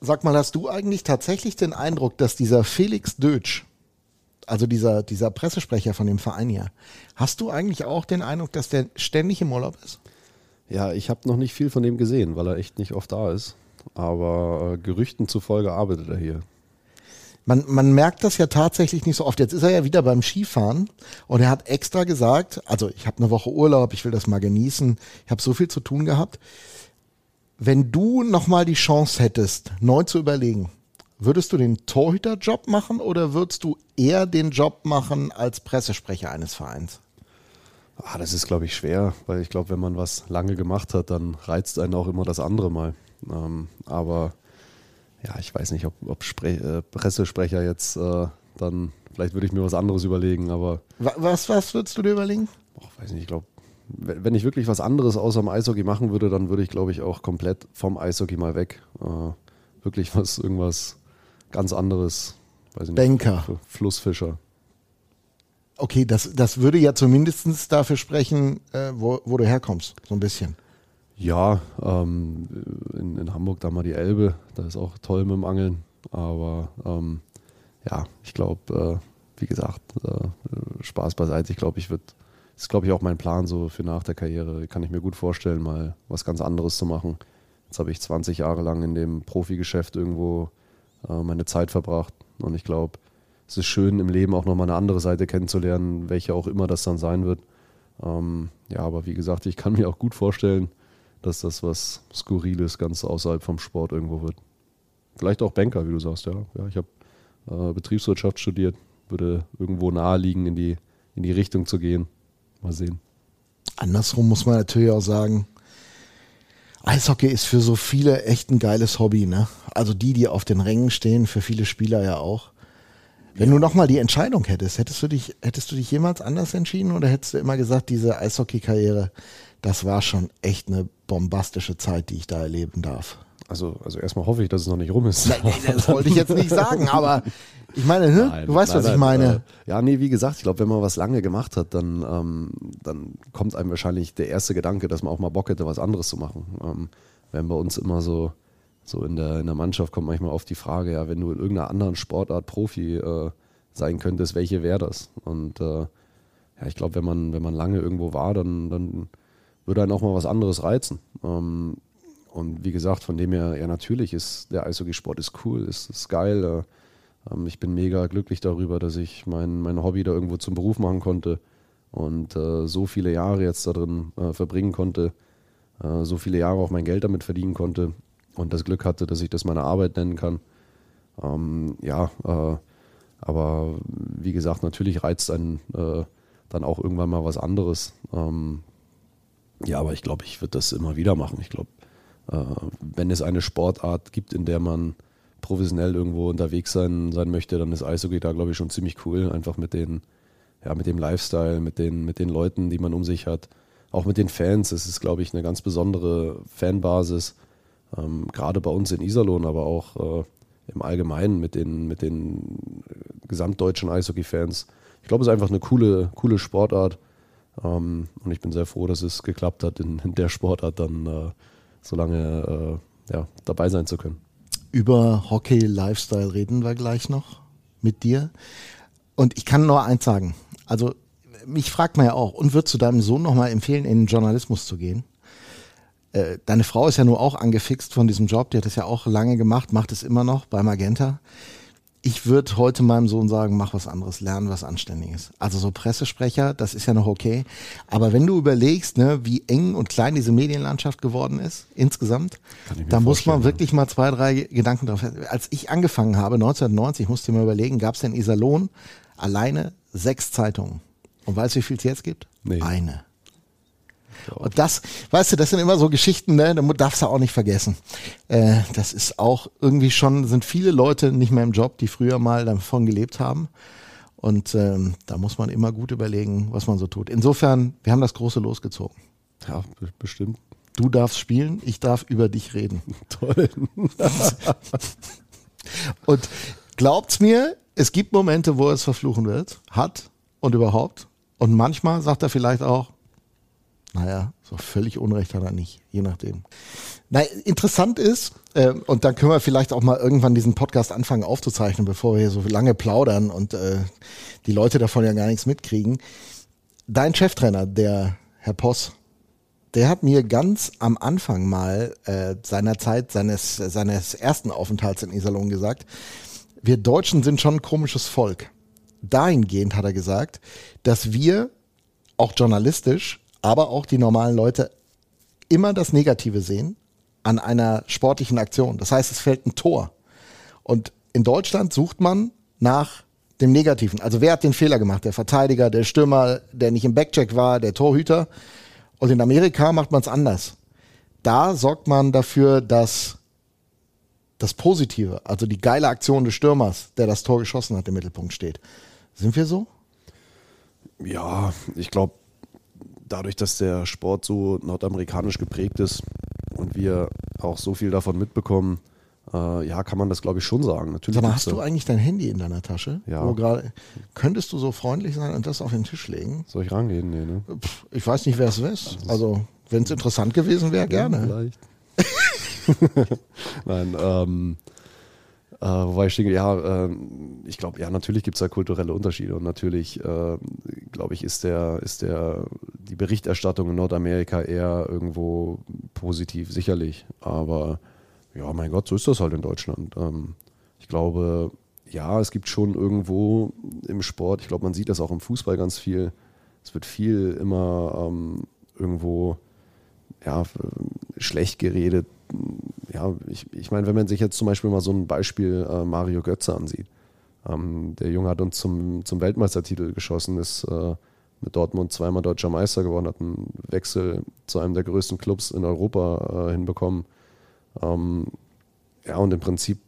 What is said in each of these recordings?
Sag mal, hast du eigentlich tatsächlich den Eindruck, dass dieser Felix Dötsch, also dieser, dieser Pressesprecher von dem Verein hier, hast du eigentlich auch den Eindruck, dass der ständig im Urlaub ist? Ja, ich habe noch nicht viel von dem gesehen, weil er echt nicht oft da ist. Aber äh, Gerüchten zufolge arbeitet er hier. Man, man merkt das ja tatsächlich nicht so oft. Jetzt ist er ja wieder beim Skifahren und er hat extra gesagt, also ich habe eine Woche Urlaub, ich will das mal genießen, ich habe so viel zu tun gehabt. Wenn du nochmal die Chance hättest, neu zu überlegen, würdest du den Torhüterjob machen oder würdest du eher den Job machen als Pressesprecher eines Vereins? Ah, das ist, glaube ich, schwer, weil ich glaube, wenn man was lange gemacht hat, dann reizt einen auch immer das andere mal. Ähm, aber ja, ich weiß nicht, ob, ob Spre äh, Pressesprecher jetzt äh, dann, vielleicht würde ich mir was anderes überlegen, aber. Was, was würdest du dir überlegen? Och, weiß nicht, ich glaube, wenn ich wirklich was anderes außer dem Eishockey machen würde, dann würde ich, glaube ich, auch komplett vom Eishockey mal weg. Äh, wirklich was, irgendwas ganz anderes. Weiß ich Banker. Nicht, Flussfischer. Okay, das, das würde ja zumindest dafür sprechen, äh, wo, wo du herkommst, so ein bisschen. Ja, ähm, in, in, Hamburg da mal die Elbe, da ist auch toll mit dem Angeln. Aber ähm, ja, ich glaube, äh, wie gesagt, äh, Spaß beiseite. Ich glaube, ich würde, das ist glaube ich auch mein Plan so für nach der Karriere. Kann ich mir gut vorstellen, mal was ganz anderes zu machen. Jetzt habe ich 20 Jahre lang in dem Profigeschäft irgendwo äh, meine Zeit verbracht. Und ich glaube, es ist schön im Leben auch nochmal eine andere Seite kennenzulernen, welche auch immer das dann sein wird. Ähm, ja, aber wie gesagt, ich kann mir auch gut vorstellen, dass das was Skurriles ganz außerhalb vom Sport irgendwo wird. Vielleicht auch Banker, wie du sagst, ja. ja ich habe äh, Betriebswirtschaft studiert, würde irgendwo naheliegen, in die, in die Richtung zu gehen. Mal sehen. Andersrum muss man natürlich auch sagen, Eishockey ist für so viele echt ein geiles Hobby, ne? Also die, die auf den Rängen stehen, für viele Spieler ja auch. Wenn ja. du nochmal die Entscheidung hättest, hättest du dich, hättest du dich jemals anders entschieden oder hättest du immer gesagt, diese Eishockey-Karriere, das war schon echt eine bombastische Zeit, die ich da erleben darf. Also, also erstmal hoffe ich, dass es noch nicht rum ist. Nein, das wollte ich jetzt nicht sagen, aber ich meine, ne? Nein, du weißt, nein, was ich meine. Äh, ja, nee, wie gesagt, ich glaube, wenn man was lange gemacht hat, dann, ähm, dann kommt einem wahrscheinlich der erste Gedanke, dass man auch mal Bock hätte, was anderes zu machen. Ähm, wenn bei uns immer so, so in der, in der Mannschaft kommt manchmal oft die Frage, ja, wenn du in irgendeiner anderen Sportart Profi äh, sein könntest, welche wäre das? Und äh, ja, ich glaube, wenn man, wenn man lange irgendwo war, dann, dann würde einen auch mal was anderes reizen. Ähm, und wie gesagt, von dem her, ja, natürlich ist der Eishockeysport ist cool, ist, ist geil. Äh, ähm, ich bin mega glücklich darüber, dass ich mein, mein Hobby da irgendwo zum Beruf machen konnte und äh, so viele Jahre jetzt da drin äh, verbringen konnte, so viele Jahre auch mein Geld damit verdienen konnte und das Glück hatte, dass ich das meine Arbeit nennen kann. Ähm, ja, aber wie gesagt, natürlich reizt einen dann auch irgendwann mal was anderes. Ähm, ja, aber ich glaube, ich würde das immer wieder machen. Ich glaube, wenn es eine Sportart gibt, in der man professionell irgendwo unterwegs sein, sein möchte, dann ist Eishockey da, glaube ich, schon ziemlich cool. Einfach mit den, ja, mit dem Lifestyle, mit den, mit den Leuten, die man um sich hat. Auch mit den Fans. Es ist, glaube ich, eine ganz besondere Fanbasis. Ähm, gerade bei uns in Iserlohn, aber auch äh, im Allgemeinen mit den, mit den gesamtdeutschen Eishockey-Fans. Ich glaube, es ist einfach eine coole, coole Sportart. Ähm, und ich bin sehr froh, dass es geklappt hat, in, in der Sportart dann äh, so lange äh, ja, dabei sein zu können. Über Hockey-Lifestyle reden wir gleich noch mit dir. Und ich kann nur eins sagen. Also, mich fragt man ja auch, und würdest du deinem Sohn nochmal empfehlen, in den Journalismus zu gehen? Äh, deine Frau ist ja nur auch angefixt von diesem Job, die hat das ja auch lange gemacht, macht es immer noch bei Magenta ich würde heute meinem Sohn sagen, mach was anderes, lernen was Anständiges. Also so Pressesprecher, das ist ja noch okay. Aber wenn du überlegst, ne, wie eng und klein diese Medienlandschaft geworden ist, insgesamt, da muss man wirklich mal zwei, drei Gedanken drauf. Als ich angefangen habe, 1990, musste ich mir überlegen, gab es in Iserlohn alleine sechs Zeitungen. Und weißt du, wie viel es jetzt gibt? Nee. Eine. Und das, weißt du, das sind immer so Geschichten, ne? da darfst du auch nicht vergessen. Äh, das ist auch irgendwie schon, sind viele Leute nicht mehr im Job, die früher mal davon gelebt haben. Und ähm, da muss man immer gut überlegen, was man so tut. Insofern, wir haben das große losgezogen. Ja, bestimmt. Du darfst spielen, ich darf über dich reden. Toll. und glaubt's mir, es gibt Momente, wo er es verfluchen wird, hat und überhaupt. Und manchmal sagt er vielleicht auch, naja, so völlig Unrecht hat er nicht, je nachdem. Na, interessant ist, äh, und dann können wir vielleicht auch mal irgendwann diesen Podcast anfangen aufzuzeichnen, bevor wir hier so lange plaudern und äh, die Leute davon ja gar nichts mitkriegen. Dein Cheftrainer, der Herr Poss, der hat mir ganz am Anfang mal äh, seiner Zeit, seines, seines ersten Aufenthalts in Iserlohn gesagt, wir Deutschen sind schon ein komisches Volk. Dahingehend hat er gesagt, dass wir auch journalistisch, aber auch die normalen Leute immer das Negative sehen an einer sportlichen Aktion. Das heißt, es fällt ein Tor. Und in Deutschland sucht man nach dem Negativen. Also wer hat den Fehler gemacht? Der Verteidiger, der Stürmer, der nicht im Backcheck war, der Torhüter. Und in Amerika macht man es anders. Da sorgt man dafür, dass das Positive, also die geile Aktion des Stürmers, der das Tor geschossen hat, im Mittelpunkt steht. Sind wir so? Ja, ich glaube, dadurch, dass der Sport so nordamerikanisch geprägt ist und wir auch so viel davon mitbekommen, äh, ja, kann man das glaube ich schon sagen. Natürlich Sag mal, hast du eigentlich dein Handy in deiner Tasche? Ja. Wo grade, könntest du so freundlich sein und das auf den Tisch legen? Soll ich rangehen? Nee, ne? Pff, ich weiß nicht, wer es ist. Also, wenn es interessant gewesen wäre, gerne. Vielleicht. Nein, ähm, äh, wobei ich denke, ja, äh, ich glaube, ja, natürlich gibt es da kulturelle Unterschiede und natürlich, äh, glaube ich, ist der, ist der, die Berichterstattung in Nordamerika eher irgendwo positiv, sicherlich. Aber ja, mein Gott, so ist das halt in Deutschland. Ähm, ich glaube, ja, es gibt schon irgendwo im Sport, ich glaube, man sieht das auch im Fußball ganz viel. Es wird viel immer ähm, irgendwo ja, schlecht geredet, ja, ich, ich meine, wenn man sich jetzt zum Beispiel mal so ein Beispiel äh, Mario Götze ansieht. Ähm, der Junge hat uns zum, zum Weltmeistertitel geschossen, ist äh, mit Dortmund zweimal deutscher Meister geworden, hat einen Wechsel zu einem der größten Clubs in Europa äh, hinbekommen. Ähm, ja, und im Prinzip,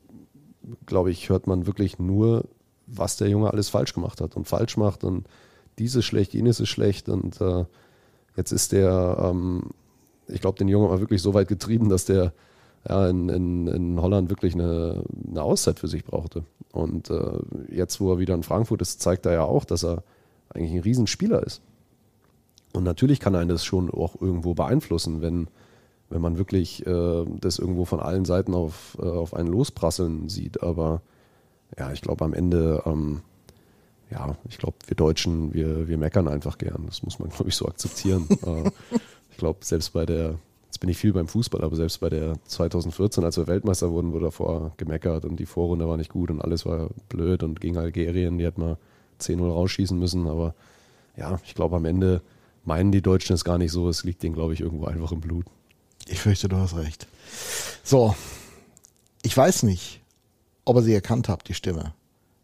glaube ich, hört man wirklich nur, was der Junge alles falsch gemacht hat und falsch macht und dieses ist schlecht, jenes ist schlecht und äh, jetzt ist der ähm, ich glaube, den Jungen war wirklich so weit getrieben, dass der ja, in, in, in Holland wirklich eine, eine Auszeit für sich brauchte. Und äh, jetzt, wo er wieder in Frankfurt ist, zeigt er ja auch, dass er eigentlich ein Riesenspieler ist. Und natürlich kann einen das schon auch irgendwo beeinflussen, wenn, wenn man wirklich äh, das irgendwo von allen Seiten auf, äh, auf einen losprasseln sieht. Aber ja, ich glaube am Ende, ähm, ja, ich glaube, wir Deutschen, wir, wir meckern einfach gern. Das muss man, glaube ich, so akzeptieren. Äh, glaube, selbst bei der, jetzt bin ich viel beim Fußball, aber selbst bei der 2014, als wir Weltmeister wurden, wurde davor gemeckert und die Vorrunde war nicht gut und alles war blöd und gegen Algerien, die hätten mal 10-0 rausschießen müssen. Aber ja, ich glaube, am Ende meinen die Deutschen es gar nicht so. Es liegt denen, glaube ich, irgendwo einfach im Blut. Ich fürchte, du hast recht. So, ich weiß nicht, ob ihr sie erkannt habt, die Stimme.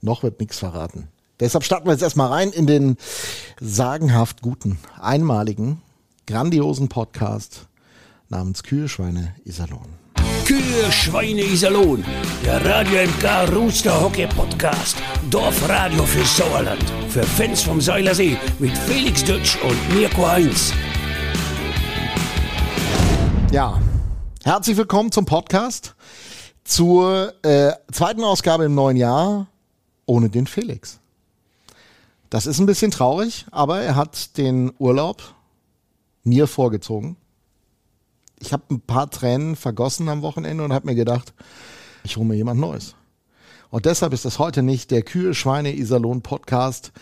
Noch wird nichts verraten. Deshalb starten wir jetzt erstmal rein in den sagenhaft guten, einmaligen grandiosen Podcast namens Kühlschweine Iserlohn. Kühe, Schweine, Iserlohn, der Radio MK Rooster Hockey Podcast. Dorfradio für Sauerland. Für Fans vom Seilersee mit Felix Dutsch und Mirko Heinz. Ja, herzlich willkommen zum Podcast. Zur äh, zweiten Ausgabe im neuen Jahr ohne den Felix. Das ist ein bisschen traurig, aber er hat den Urlaub mir vorgezogen. Ich habe ein paar Tränen vergossen am Wochenende und habe mir gedacht, ich hole mir jemand Neues. Und deshalb ist das heute nicht der Kühe, Schweine, Iserlohn Podcast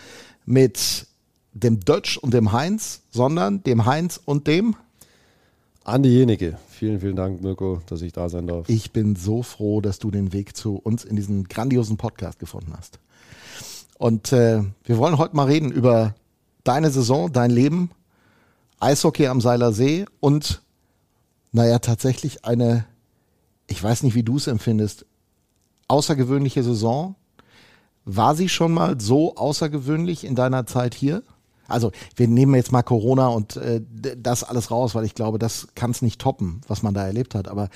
mit dem Dötsch und dem Heinz, sondern dem Heinz und dem Andi Jenige. Vielen, vielen Dank, Mirko, dass ich da sein darf. Ich bin so froh, dass du den Weg zu uns in diesen grandiosen Podcast gefunden hast. Und äh, wir wollen heute mal reden über deine Saison, dein Leben, Eishockey am Seiler See und naja, tatsächlich eine, ich weiß nicht, wie du es empfindest, außergewöhnliche Saison. War sie schon mal so außergewöhnlich in deiner Zeit hier? Also wir nehmen jetzt mal Corona und äh, das alles raus, weil ich glaube, das kann es nicht toppen, was man da erlebt hat. Aber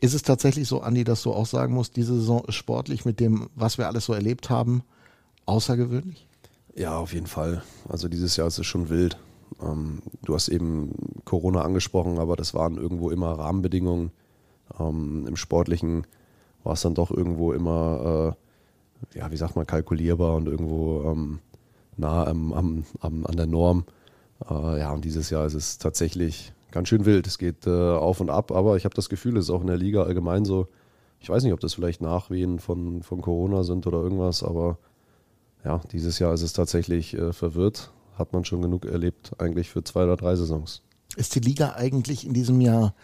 ist es tatsächlich so, Andi, dass du auch sagen musst, diese Saison ist sportlich mit dem, was wir alles so erlebt haben, außergewöhnlich? Ja, auf jeden Fall. Also dieses Jahr ist es schon wild. Ähm, du hast eben Corona angesprochen, aber das waren irgendwo immer Rahmenbedingungen. Ähm, Im Sportlichen war es dann doch irgendwo immer, äh, ja, wie sagt man, kalkulierbar und irgendwo ähm, nah am, am, am, an der Norm. Äh, ja, und dieses Jahr ist es tatsächlich ganz schön wild. Es geht äh, auf und ab, aber ich habe das Gefühl, es ist auch in der Liga allgemein so. Ich weiß nicht, ob das vielleicht Nachwehen von, von Corona sind oder irgendwas, aber ja, dieses Jahr ist es tatsächlich äh, verwirrt. Hat man schon genug erlebt, eigentlich für zwei oder drei Saisons. Ist die Liga eigentlich in diesem Jahr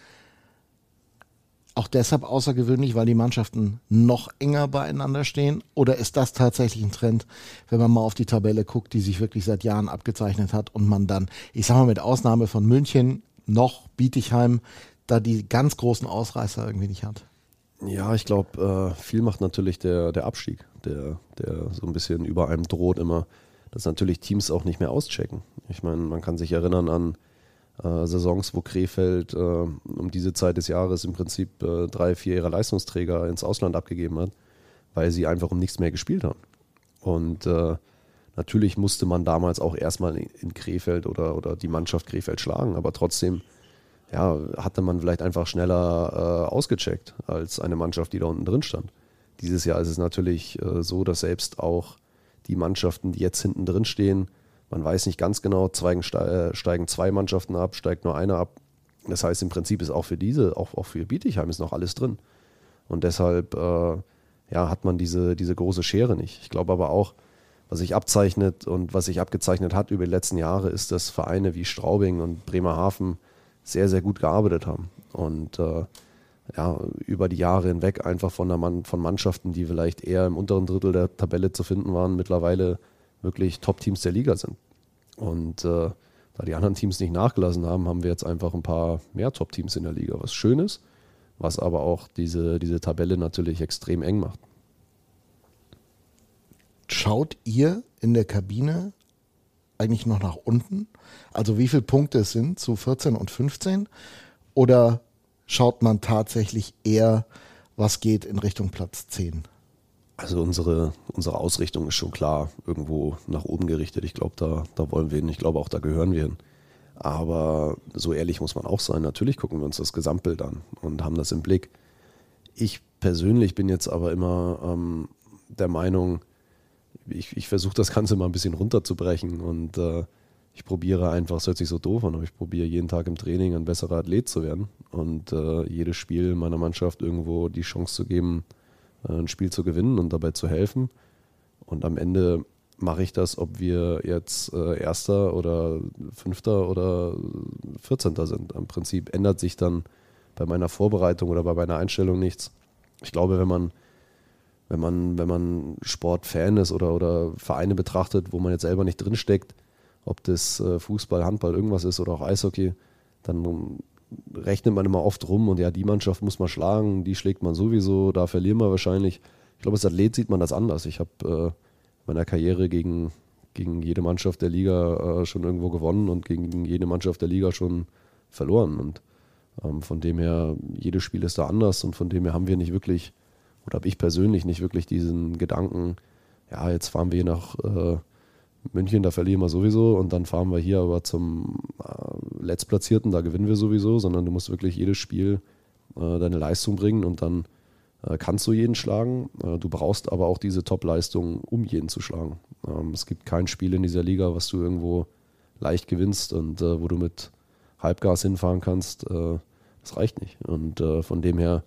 auch deshalb außergewöhnlich, weil die Mannschaften noch enger beieinander stehen? Oder ist das tatsächlich ein Trend, wenn man mal auf die Tabelle guckt, die sich wirklich seit Jahren abgezeichnet hat und man dann, ich sag mal mit Ausnahme von München, noch Bietigheim, da die ganz großen Ausreißer irgendwie nicht hat? Ja, ich glaube, äh, viel macht natürlich der, der Abstieg, der, der so ein bisschen über einem droht immer, dass natürlich Teams auch nicht mehr auschecken. Ich meine, man kann sich erinnern an äh, Saisons, wo Krefeld äh, um diese Zeit des Jahres im Prinzip äh, drei, vier ihrer Leistungsträger ins Ausland abgegeben hat, weil sie einfach um nichts mehr gespielt haben. Und äh, natürlich musste man damals auch erstmal in, Krefeld oder, oder die Mannschaft Krefeld schlagen, aber trotzdem ja, hatte man vielleicht einfach schneller äh, ausgecheckt als eine Mannschaft, die da unten drin stand. Dieses Jahr ist es natürlich äh, so, dass selbst auch die Mannschaften, die jetzt hinten drin stehen, man weiß nicht ganz genau, steigen, äh, steigen zwei Mannschaften ab, steigt nur eine ab. Das heißt, im Prinzip ist auch für diese, auch, auch für Bietigheim ist noch alles drin. Und deshalb äh, ja, hat man diese, diese große Schere nicht. Ich glaube aber auch, was sich abzeichnet und was sich abgezeichnet hat über die letzten Jahre, ist, dass Vereine wie Straubing und Bremerhaven sehr, sehr gut gearbeitet haben. Und äh, ja, über die Jahre hinweg einfach von, der Mann, von Mannschaften, die vielleicht eher im unteren Drittel der Tabelle zu finden waren, mittlerweile wirklich Top-Teams der Liga sind. Und äh, da die anderen Teams nicht nachgelassen haben, haben wir jetzt einfach ein paar mehr Top-Teams in der Liga, was schön ist, was aber auch diese, diese Tabelle natürlich extrem eng macht. Schaut ihr in der Kabine eigentlich noch nach unten? Also wie viele Punkte es sind zu 14 und 15? Oder schaut man tatsächlich eher, was geht in Richtung Platz 10? Also unsere, unsere Ausrichtung ist schon klar irgendwo nach oben gerichtet. Ich glaube, da, da wollen wir hin. Ich glaube auch, da gehören wir hin. Aber so ehrlich muss man auch sein. Natürlich gucken wir uns das Gesamtbild an und haben das im Blick. Ich persönlich bin jetzt aber immer ähm, der Meinung, ich, ich versuche das Ganze mal ein bisschen runterzubrechen und äh, ich probiere einfach, es hört sich so doof an, aber ich probiere jeden Tag im Training ein besserer Athlet zu werden und äh, jedes Spiel meiner Mannschaft irgendwo die Chance zu geben, äh, ein Spiel zu gewinnen und dabei zu helfen. Und am Ende mache ich das, ob wir jetzt äh, Erster oder Fünfter oder Vierzehnter sind. Im Prinzip ändert sich dann bei meiner Vorbereitung oder bei meiner Einstellung nichts. Ich glaube, wenn man wenn man, wenn man Sportfan ist oder, oder Vereine betrachtet, wo man jetzt selber nicht drinsteckt, ob das äh, Fußball, Handball, irgendwas ist oder auch Eishockey, dann rechnet man immer oft rum und ja, die Mannschaft muss man schlagen, die schlägt man sowieso, da verlieren wir wahrscheinlich. Ich glaube, als Athlet sieht man das anders. Ich habe äh, meiner Karriere gegen, gegen jede Mannschaft der Liga äh, schon irgendwo gewonnen und gegen jede Mannschaft der Liga schon verloren. Und ähm, von dem her, jedes Spiel ist da anders und von dem her haben wir nicht wirklich oder habe ich persönlich nicht wirklich diesen Gedanken, ja, jetzt fahren wir nach äh, München, da verlieren wir sowieso und dann fahren wir hier aber zum äh, Letztplatzierten, da gewinnen wir sowieso, sondern du musst wirklich jedes Spiel äh, deine Leistung bringen und dann äh, kannst du jeden schlagen. Äh, du brauchst aber auch diese Top-Leistung, um jeden zu schlagen. Ähm, es gibt kein Spiel in dieser Liga, was du irgendwo leicht gewinnst und äh, wo du mit Halbgas hinfahren kannst. Äh, das reicht nicht. Und von dem her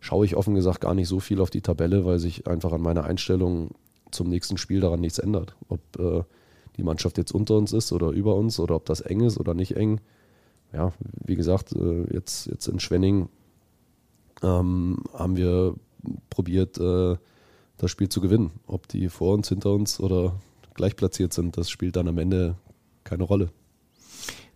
schaue ich offen gesagt gar nicht so viel auf die Tabelle, weil sich einfach an meiner Einstellung zum nächsten Spiel daran nichts ändert. Ob äh, die Mannschaft jetzt unter uns ist oder über uns oder ob das eng ist oder nicht eng. Ja, wie gesagt, äh, jetzt, jetzt in Schwenning ähm, haben wir probiert, äh, das Spiel zu gewinnen. Ob die vor uns, hinter uns oder gleich platziert sind, das spielt dann am Ende keine Rolle.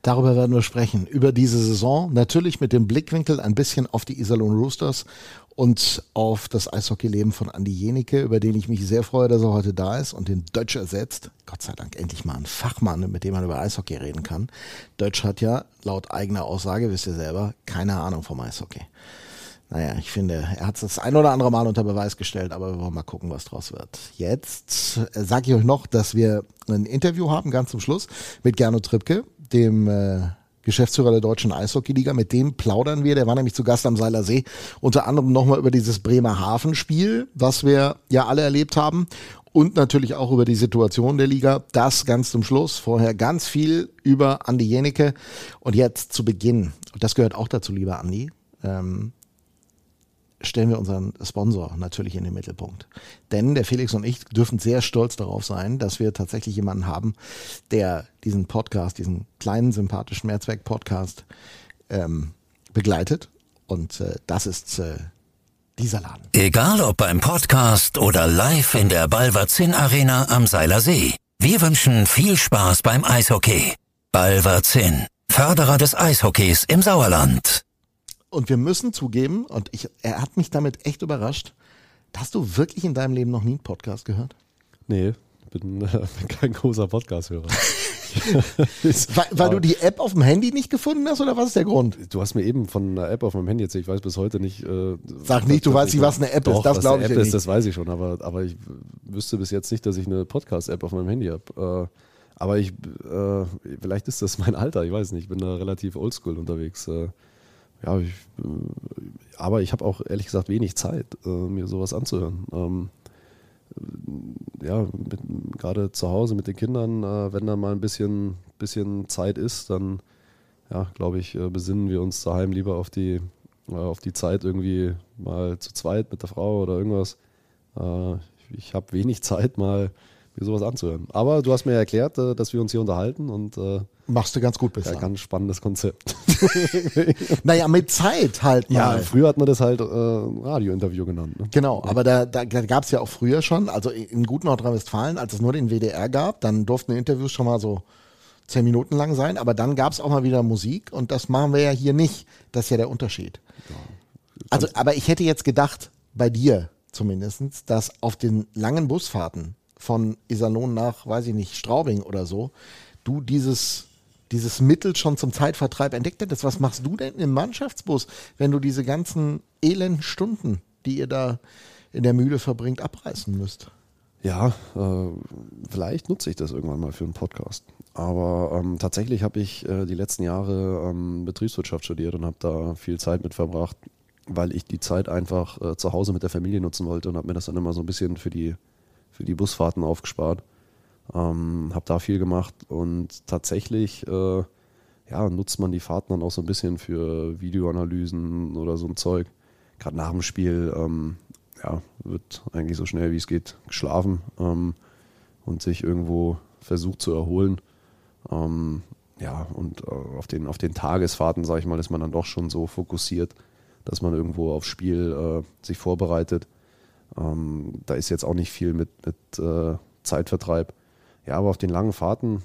Darüber werden wir sprechen. Über diese Saison. Natürlich mit dem Blickwinkel ein bisschen auf die Iserlohn Roosters und auf das Eishockeyleben von Andi Jenicke, über den ich mich sehr freue, dass er heute da ist und den Deutsch ersetzt. Gott sei Dank endlich mal ein Fachmann, mit dem man über Eishockey reden kann. Deutsch hat ja laut eigener Aussage, wisst ihr selber, keine Ahnung vom Eishockey. Naja, ich finde, er hat es das ein oder andere Mal unter Beweis gestellt, aber wir wollen mal gucken, was draus wird. Jetzt äh, sage ich euch noch, dass wir ein Interview haben, ganz zum Schluss, mit Gernot Trippke, dem äh, Geschäftsführer der Deutschen Eishockeyliga. Mit dem plaudern wir. Der war nämlich zu Gast am Seiler See. Unter anderem nochmal über dieses Bremerhaven-Spiel, was wir ja alle erlebt haben. und natürlich auch über die Situation der Liga. Das ganz zum Schluss. Vorher ganz viel über Andi Jenecke. Und jetzt zu Beginn, und das gehört auch dazu, lieber Andi, ähm, stellen wir unseren Sponsor natürlich in den Mittelpunkt. Denn der Felix und ich dürfen sehr stolz darauf sein, dass wir tatsächlich jemanden haben, der diesen Podcast, diesen kleinen sympathischen Mehrzweck-Podcast ähm, begleitet. Und äh, das ist äh, dieser Laden. Egal ob beim Podcast oder live in der Balverzin Arena am Seiler See. Wir wünschen viel Spaß beim Eishockey. Balverzin, Förderer des Eishockeys im Sauerland. Und wir müssen zugeben, und ich, er hat mich damit echt überrascht, hast du wirklich in deinem Leben noch nie einen Podcast gehört? Nee, bin, äh, bin kein großer Podcast-Hörer. weil, weil du die App auf dem Handy nicht gefunden hast oder was ist der Grund? Du hast mir eben von einer App auf meinem Handy erzählt. Ich weiß bis heute nicht. Äh, Sag nicht, du weißt nicht, was eine App doch, ist. Das glaube ich App ist, nicht. das weiß ich schon. Aber, aber ich wüsste bis jetzt nicht, dass ich eine Podcast-App auf meinem Handy habe. Äh, aber ich, äh, vielleicht ist das mein Alter. Ich weiß nicht. Ich bin da relativ oldschool unterwegs. Äh, ja, ich, äh, aber ich habe auch ehrlich gesagt wenig Zeit, äh, mir sowas anzuhören. Ähm, ja, gerade zu Hause mit den Kindern, äh, wenn da mal ein bisschen, bisschen Zeit ist, dann ja, glaube ich, äh, besinnen wir uns daheim lieber auf die, äh, auf die Zeit irgendwie mal zu zweit mit der Frau oder irgendwas. Äh, ich habe wenig Zeit, mal mir sowas anzuhören. Aber du hast mir erklärt, äh, dass wir uns hier unterhalten und äh, Machst du ganz gut ja, bislang. ganz spannendes Konzept. naja, mit Zeit halt Ja, mal. früher hat man das halt äh, Radiointerview genannt. Ne? Genau, aber da, da, da gab es ja auch früher schon, also in gut Nordrhein-Westfalen, als es nur den WDR gab, dann durften Interviews schon mal so zehn Minuten lang sein, aber dann gab es auch mal wieder Musik und das machen wir ja hier nicht. Das ist ja der Unterschied. Also, aber ich hätte jetzt gedacht, bei dir zumindest, dass auf den langen Busfahrten von Iserlohn nach, weiß ich nicht, Straubing oder so, du dieses, dieses Mittel schon zum Zeitvertreib entdeckt hättest. Was machst du denn im Mannschaftsbus, wenn du diese ganzen elenden Stunden, die ihr da in der Mühle verbringt, abreißen müsst? Ja, äh, vielleicht nutze ich das irgendwann mal für einen Podcast. Aber ähm, tatsächlich habe ich äh, die letzten Jahre ähm, Betriebswirtschaft studiert und habe da viel Zeit mit verbracht, weil ich die Zeit einfach äh, zu Hause mit der Familie nutzen wollte und habe mir das dann immer so ein bisschen für die, für die Busfahrten aufgespart. Ähm, habe da viel gemacht und tatsächlich äh, ja, nutzt man die Fahrten dann auch so ein bisschen für Videoanalysen oder so ein Zeug. Gerade nach dem Spiel ähm, ja, wird eigentlich so schnell wie es geht geschlafen ähm, und sich irgendwo versucht zu erholen. Ähm, ja, und äh, auf, den, auf den Tagesfahrten, sage ich mal, ist man dann doch schon so fokussiert, dass man irgendwo aufs Spiel äh, sich vorbereitet. Ähm, da ist jetzt auch nicht viel mit, mit äh, Zeitvertreib. Ja, aber auf den langen Fahrten,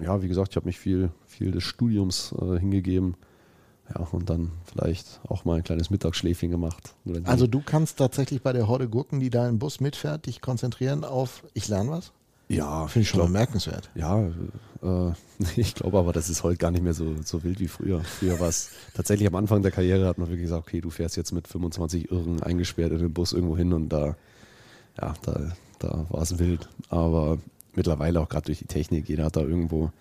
ja, wie gesagt, ich habe mich viel, viel des Studiums äh, hingegeben. Ja, und dann vielleicht auch mal ein kleines Mittagsschläfchen gemacht. Also du kannst tatsächlich bei der Horde Gurken, die da im Bus mitfährt, dich konzentrieren auf, ich lerne was? Ja, Finde ich schon glaub- bemerkenswert. Ja, äh, ich glaube aber, das ist heute gar nicht mehr so, so wild wie früher. Früher war es tatsächlich am Anfang der Karriere, hat man wirklich gesagt, okay, du fährst jetzt mit 25 Irren eingesperrt in den Bus irgendwo hin und da, ja, da, da war es wild. Aber mittlerweile auch gerade durch die Technik, jeder hat da irgendwo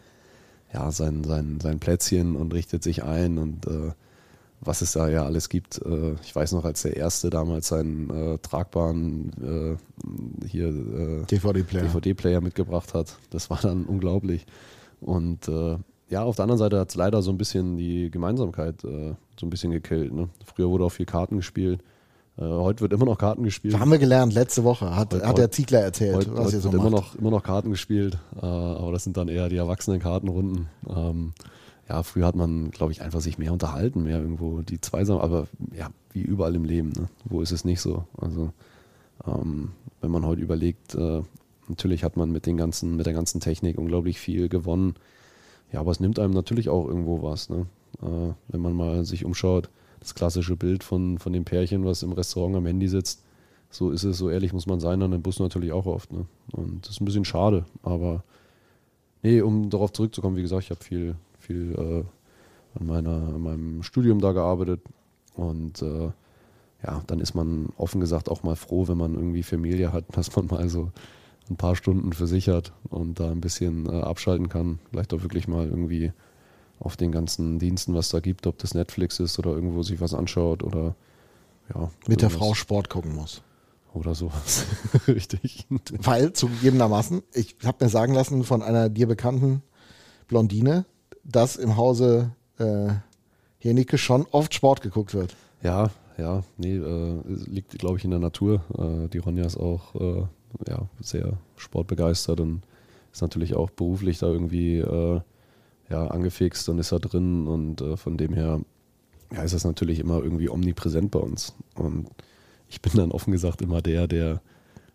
ja, sein, sein, sein Plätzchen und richtet sich ein und äh, was es da ja alles gibt. Äh, ich weiß noch, als der Erste damals seinen äh, tragbaren äh, hier äh, DVD-Player. DVD-Player mitgebracht hat. Das war dann unglaublich. Und äh, ja, auf der anderen Seite hat es leider so ein bisschen die Gemeinsamkeit äh, so ein bisschen gekillt. Ne? Früher wurde auch viel Karten gespielt. Heute wird immer noch Karten gespielt. Haben wir gelernt, letzte Woche, hat, Heute- hat der Ziegler erzählt, Heute, was heute ihr so wird macht. immer noch, immer noch Karten gespielt, aber das sind dann eher die erwachsenen Kartenrunden. Ähm, ja, früher hat man, glaube ich, einfach sich mehr unterhalten, mehr irgendwo die Zweisam, aber ja, wie überall im Leben, ne? wo ist es nicht so? Also ähm, wenn man heute überlegt, äh, natürlich hat man mit den ganzen, mit der ganzen Technik unglaublich viel gewonnen. Ja, aber es nimmt einem natürlich auch irgendwo was, ne? äh, wenn man mal sich umschaut. Das klassische Bild von, von dem Pärchen, was im Restaurant am Handy sitzt, so ist es, so ehrlich muss man sein, an dem Bus natürlich auch oft. Ne? Und das ist ein bisschen schade, aber nee, um darauf zurückzukommen, wie gesagt, ich habe viel, viel äh, an, meiner, an meinem Studium da gearbeitet und äh, ja, dann ist man offen gesagt auch mal froh, wenn man irgendwie Familie hat, dass man mal so ein paar Stunden für sich hat und da ein bisschen äh, abschalten kann. Vielleicht auch wirklich mal irgendwie auf den ganzen Diensten, was da gibt, ob das Netflix ist oder irgendwo sich was anschaut oder ja. Mit der irgendwas. Frau Sport gucken muss. Oder sowas. Richtig. Weil zugegebenermaßen, ich habe mir sagen lassen von einer dir bekannten Blondine, dass im Hause äh, Jenicke schon oft Sport geguckt wird. Ja, ja, nee, äh, liegt, glaube ich, in der Natur. Äh, die Ronja ist auch äh, ja, sehr sportbegeistert und ist natürlich auch beruflich da irgendwie äh, ja, angefixt und ist da drin und äh, von dem her ja, ist das natürlich immer irgendwie omnipräsent bei uns. Und ich bin dann offen gesagt immer der, der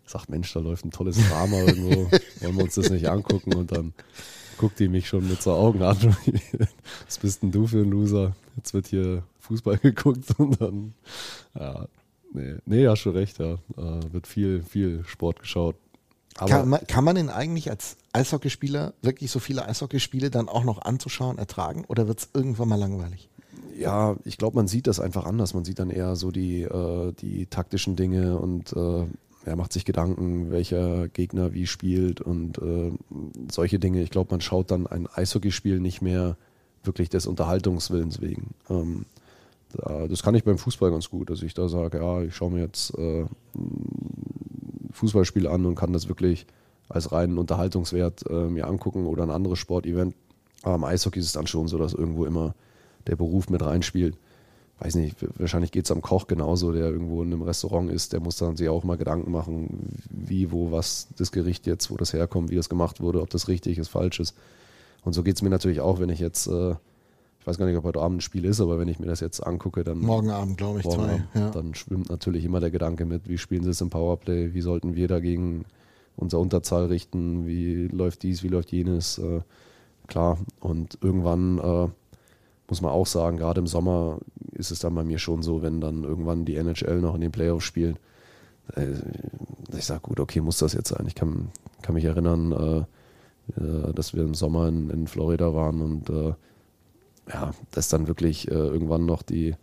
sagt, Mensch, da läuft ein tolles Drama irgendwo, wollen wir uns das nicht angucken und dann guckt die mich schon mit so Augen an. Was bist denn du für ein Loser? Jetzt wird hier Fußball geguckt und dann, ja, nee, nee ja, schon recht, ja. Äh, wird viel, viel Sport geschaut. Aber kann, man, kann man denn eigentlich als Eishockeyspieler wirklich so viele Eishockeyspiele dann auch noch anzuschauen ertragen oder wird es irgendwann mal langweilig? Ja, ich glaube, man sieht das einfach anders. Man sieht dann eher so die, äh, die taktischen Dinge und äh, er macht sich Gedanken, welcher Gegner wie spielt und äh, solche Dinge. Ich glaube, man schaut dann ein Eishockeyspiel nicht mehr wirklich des Unterhaltungswillens wegen. Ähm, da, das kann ich beim Fußball ganz gut, dass ich da sage, ja, ich schaue mir jetzt äh, Fußballspiel an und kann das wirklich als reinen Unterhaltungswert äh, mir angucken oder ein anderes Sportevent. Aber im Eishockey ist es dann schon so, dass irgendwo immer der Beruf mit reinspielt weiß nicht, wahrscheinlich geht es am Koch genauso, der irgendwo in einem Restaurant ist, der muss dann sich auch mal Gedanken machen, wie, wo, was das Gericht jetzt, wo das herkommt, wie das gemacht wurde, ob das richtig ist, falsch ist. Und so geht es mir natürlich auch, wenn ich jetzt, äh, ich weiß gar nicht, ob heute Abend ein Spiel ist, aber wenn ich mir das jetzt angucke, dann. Morgen Abend, glaube ich, zwei. Abend, ja. Dann schwimmt natürlich immer der Gedanke mit, wie spielen sie es im Powerplay, wie sollten wir dagegen unser Unterzahl richten, wie läuft dies, wie läuft jenes. Äh, klar, und irgendwann. Äh, muss man auch sagen, gerade im Sommer ist es dann bei mir schon so, wenn dann irgendwann die NHL noch in den Playoffs spielen. Äh, ich sage, gut, okay, muss das jetzt sein. Ich kann, kann mich erinnern, äh, äh, dass wir im Sommer in, in Florida waren und ja, dass dann wirklich irgendwann noch die,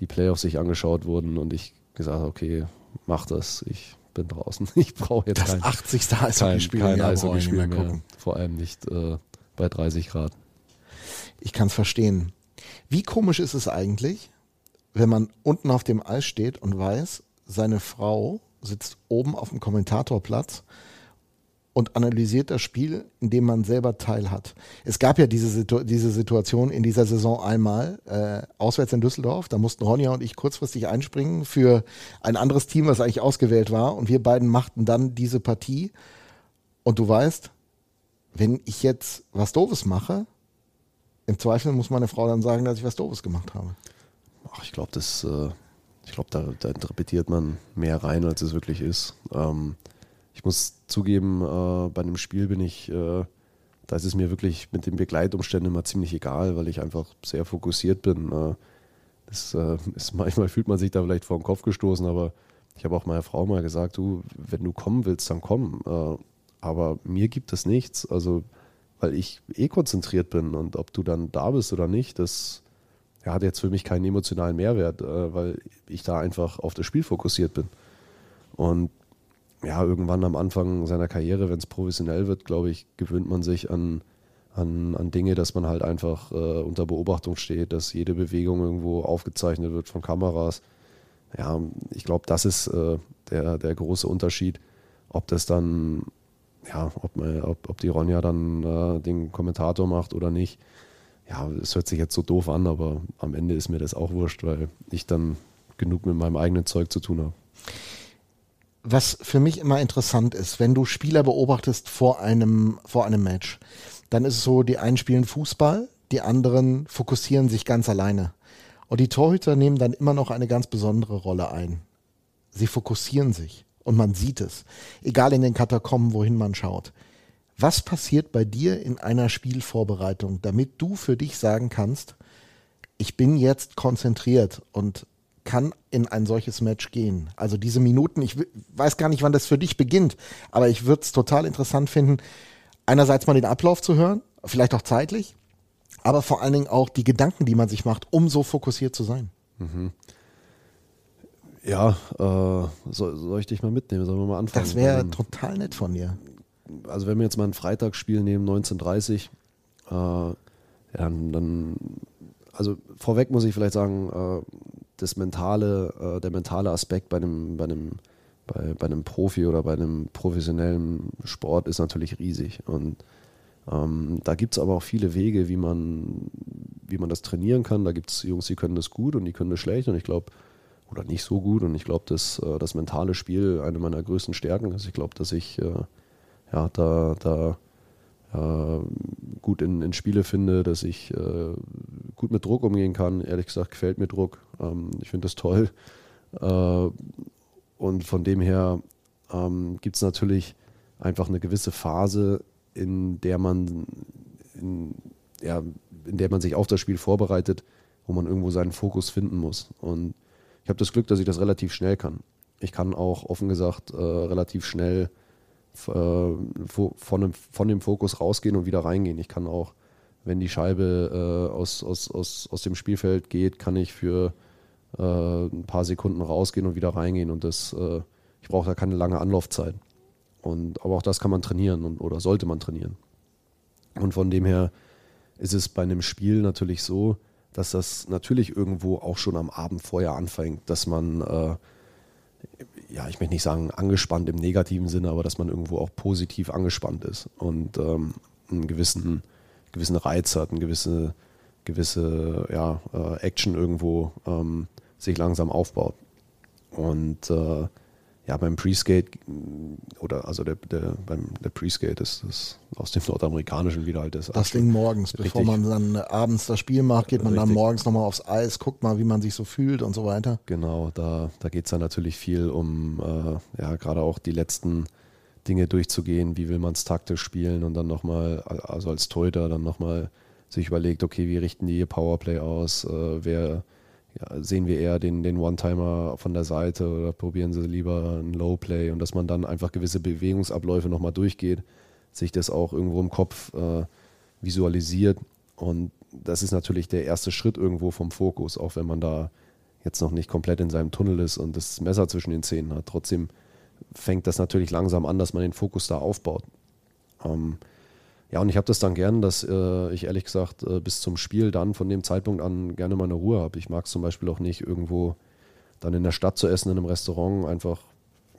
die Playoffs sich angeschaut wurden und ich gesagt habe, okay, mach das, ich bin draußen. Ich brauche jetzt das kein, 80. Eishockeyspiel kein, kein Eishockeyspiel mehr, mehr, Vor allem nicht äh, bei 30 Grad. Ich kann es verstehen. Wie komisch ist es eigentlich, wenn man unten auf dem Eis steht und weiß, seine Frau sitzt oben auf dem Kommentatorplatz und analysiert das Spiel, in dem man selber teil hat. Es gab ja diese, Situ diese Situation in dieser Saison einmal, äh, auswärts in Düsseldorf. Da mussten Ronja und ich kurzfristig einspringen für ein anderes Team, was eigentlich ausgewählt war. Und wir beiden machten dann diese Partie. Und du weißt, wenn ich jetzt was Doofes mache, im Zweifel muss meine Frau dann sagen, dass ich was Doofes gemacht habe. Ach, ich glaube, das, äh, ich glaube, da, da, interpretiert man mehr rein, als es wirklich ist. Ähm, ich muss zugeben, äh, bei einem Spiel bin ich, äh, da ist es mir wirklich mit den Begleitumständen immer ziemlich egal, weil ich einfach sehr fokussiert bin. Äh, das äh, ist, manchmal fühlt man sich da vielleicht vor den Kopf gestoßen, aber ich habe auch meiner Frau mal gesagt, du, wenn du kommen willst, dann komm. Äh, aber mir gibt es nichts. Also weil ich eh konzentriert bin und ob du dann da bist oder nicht, das ja, hat jetzt für mich keinen emotionalen Mehrwert, äh, weil ich da einfach auf das Spiel fokussiert bin. Und ja, irgendwann am Anfang seiner Karriere, wenn es professionell wird, glaube ich, gewöhnt man sich an, an, an Dinge, dass man halt einfach äh, unter Beobachtung steht, dass jede Bewegung irgendwo aufgezeichnet wird von Kameras. Ja, ich glaube, das ist äh, der, der große Unterschied. Ob das dann ja, ob, ob, ob die Ronja dann äh, den Kommentator macht oder nicht. Ja, es hört sich jetzt so doof an, aber am Ende ist mir das auch wurscht, weil ich dann genug mit meinem eigenen Zeug zu tun habe. Was für mich immer interessant ist, wenn du Spieler beobachtest vor einem, vor einem Match, dann ist es so, die einen spielen Fußball, die anderen fokussieren sich ganz alleine. Und die Torhüter nehmen dann immer noch eine ganz besondere Rolle ein. Sie fokussieren sich. Und man sieht es. Egal in den Katakomben, wohin man schaut. Was passiert bei dir in einer Spielvorbereitung, damit du für dich sagen kannst, ich bin jetzt konzentriert und kann in ein solches Match gehen. Also diese Minuten, ich weiß gar nicht, wann das für dich beginnt, aber ich würde es total interessant finden, einerseits mal den Ablauf zu hören, vielleicht auch zeitlich, aber vor allen Dingen auch die Gedanken, die man sich macht, um so fokussiert zu sein. Mhm. Ja, äh, soll, soll, ich dich mal mitnehmen? Sollen wir mal anfangen? Das wäre total nett von dir. Also wenn wir jetzt mal ein Freitagsspiel nehmen, 1930, äh, ja, dann, also vorweg muss ich vielleicht sagen, äh, das mentale, äh, der mentale Aspekt bei einem, bei einem bei, bei einem Profi oder bei einem professionellen Sport ist natürlich riesig. Und ähm, da gibt es aber auch viele Wege, wie man, wie man das trainieren kann. Da gibt es Jungs, die können das gut und die können das schlecht. Und ich glaube, oder nicht so gut. Und ich glaube, dass äh, das mentale Spiel eine meiner größten Stärken ist. Ich glaube, dass ich äh, ja, da, da äh, gut in, in, Spiele finde, dass ich äh, gut mit Druck umgehen kann. Ehrlich gesagt gefällt mir Druck. Ähm, ich finde das toll. Äh, und von dem her ähm, gibt es natürlich einfach eine gewisse Phase, in der man in, ja, in der man sich auf das Spiel vorbereitet, wo man irgendwo seinen Fokus finden muss. Und ich habe das Glück, dass ich das relativ schnell kann. Ich kann auch offen gesagt äh, relativ schnell äh, von, dem, von dem Fokus rausgehen und wieder reingehen. Ich kann auch, wenn die Scheibe äh, aus, aus, aus, aus dem Spielfeld geht, kann ich für äh, ein paar Sekunden rausgehen und wieder reingehen. Und das, äh, ich brauche da keine lange Anlaufzeit. Und, aber auch das kann man trainieren und, oder sollte man trainieren. Und von dem her ist es bei einem Spiel natürlich so, dass das natürlich irgendwo auch schon am Abend vorher anfängt, dass man äh, ja, ich möchte nicht sagen angespannt im negativen Sinne, aber dass man irgendwo auch positiv angespannt ist und ähm, einen gewissen, gewissen Reiz hat, eine gewisse, gewisse ja, äh, Action irgendwo ähm, sich langsam aufbaut. Und äh, ja, beim Pre-Skate oder also der, der, beim, der Pre-Skate ist das aus dem Nordamerikanischen wieder halt das. Das Ding morgens, bevor richtig. man dann abends das Spiel macht, geht man richtig. dann morgens nochmal aufs Eis, guckt mal, wie man sich so fühlt und so weiter. Genau, da, da geht es dann natürlich viel um, äh, ja, gerade auch die letzten Dinge durchzugehen, wie will man es taktisch spielen und dann nochmal, also als Torhüter dann nochmal sich überlegt, okay, wie richten die ihr Powerplay aus, äh, wer ja, sehen wir eher den, den One-Timer von der Seite oder probieren sie lieber ein Low-Play und dass man dann einfach gewisse Bewegungsabläufe nochmal durchgeht, sich das auch irgendwo im Kopf äh, visualisiert. Und das ist natürlich der erste Schritt irgendwo vom Fokus, auch wenn man da jetzt noch nicht komplett in seinem Tunnel ist und das Messer zwischen den Zähnen hat. Trotzdem fängt das natürlich langsam an, dass man den Fokus da aufbaut. Ähm, ja, und ich habe das dann gern, dass äh, ich ehrlich gesagt äh, bis zum Spiel dann von dem Zeitpunkt an gerne meine Ruhe habe. Ich mag es zum Beispiel auch nicht irgendwo dann in der Stadt zu essen, in einem Restaurant, einfach,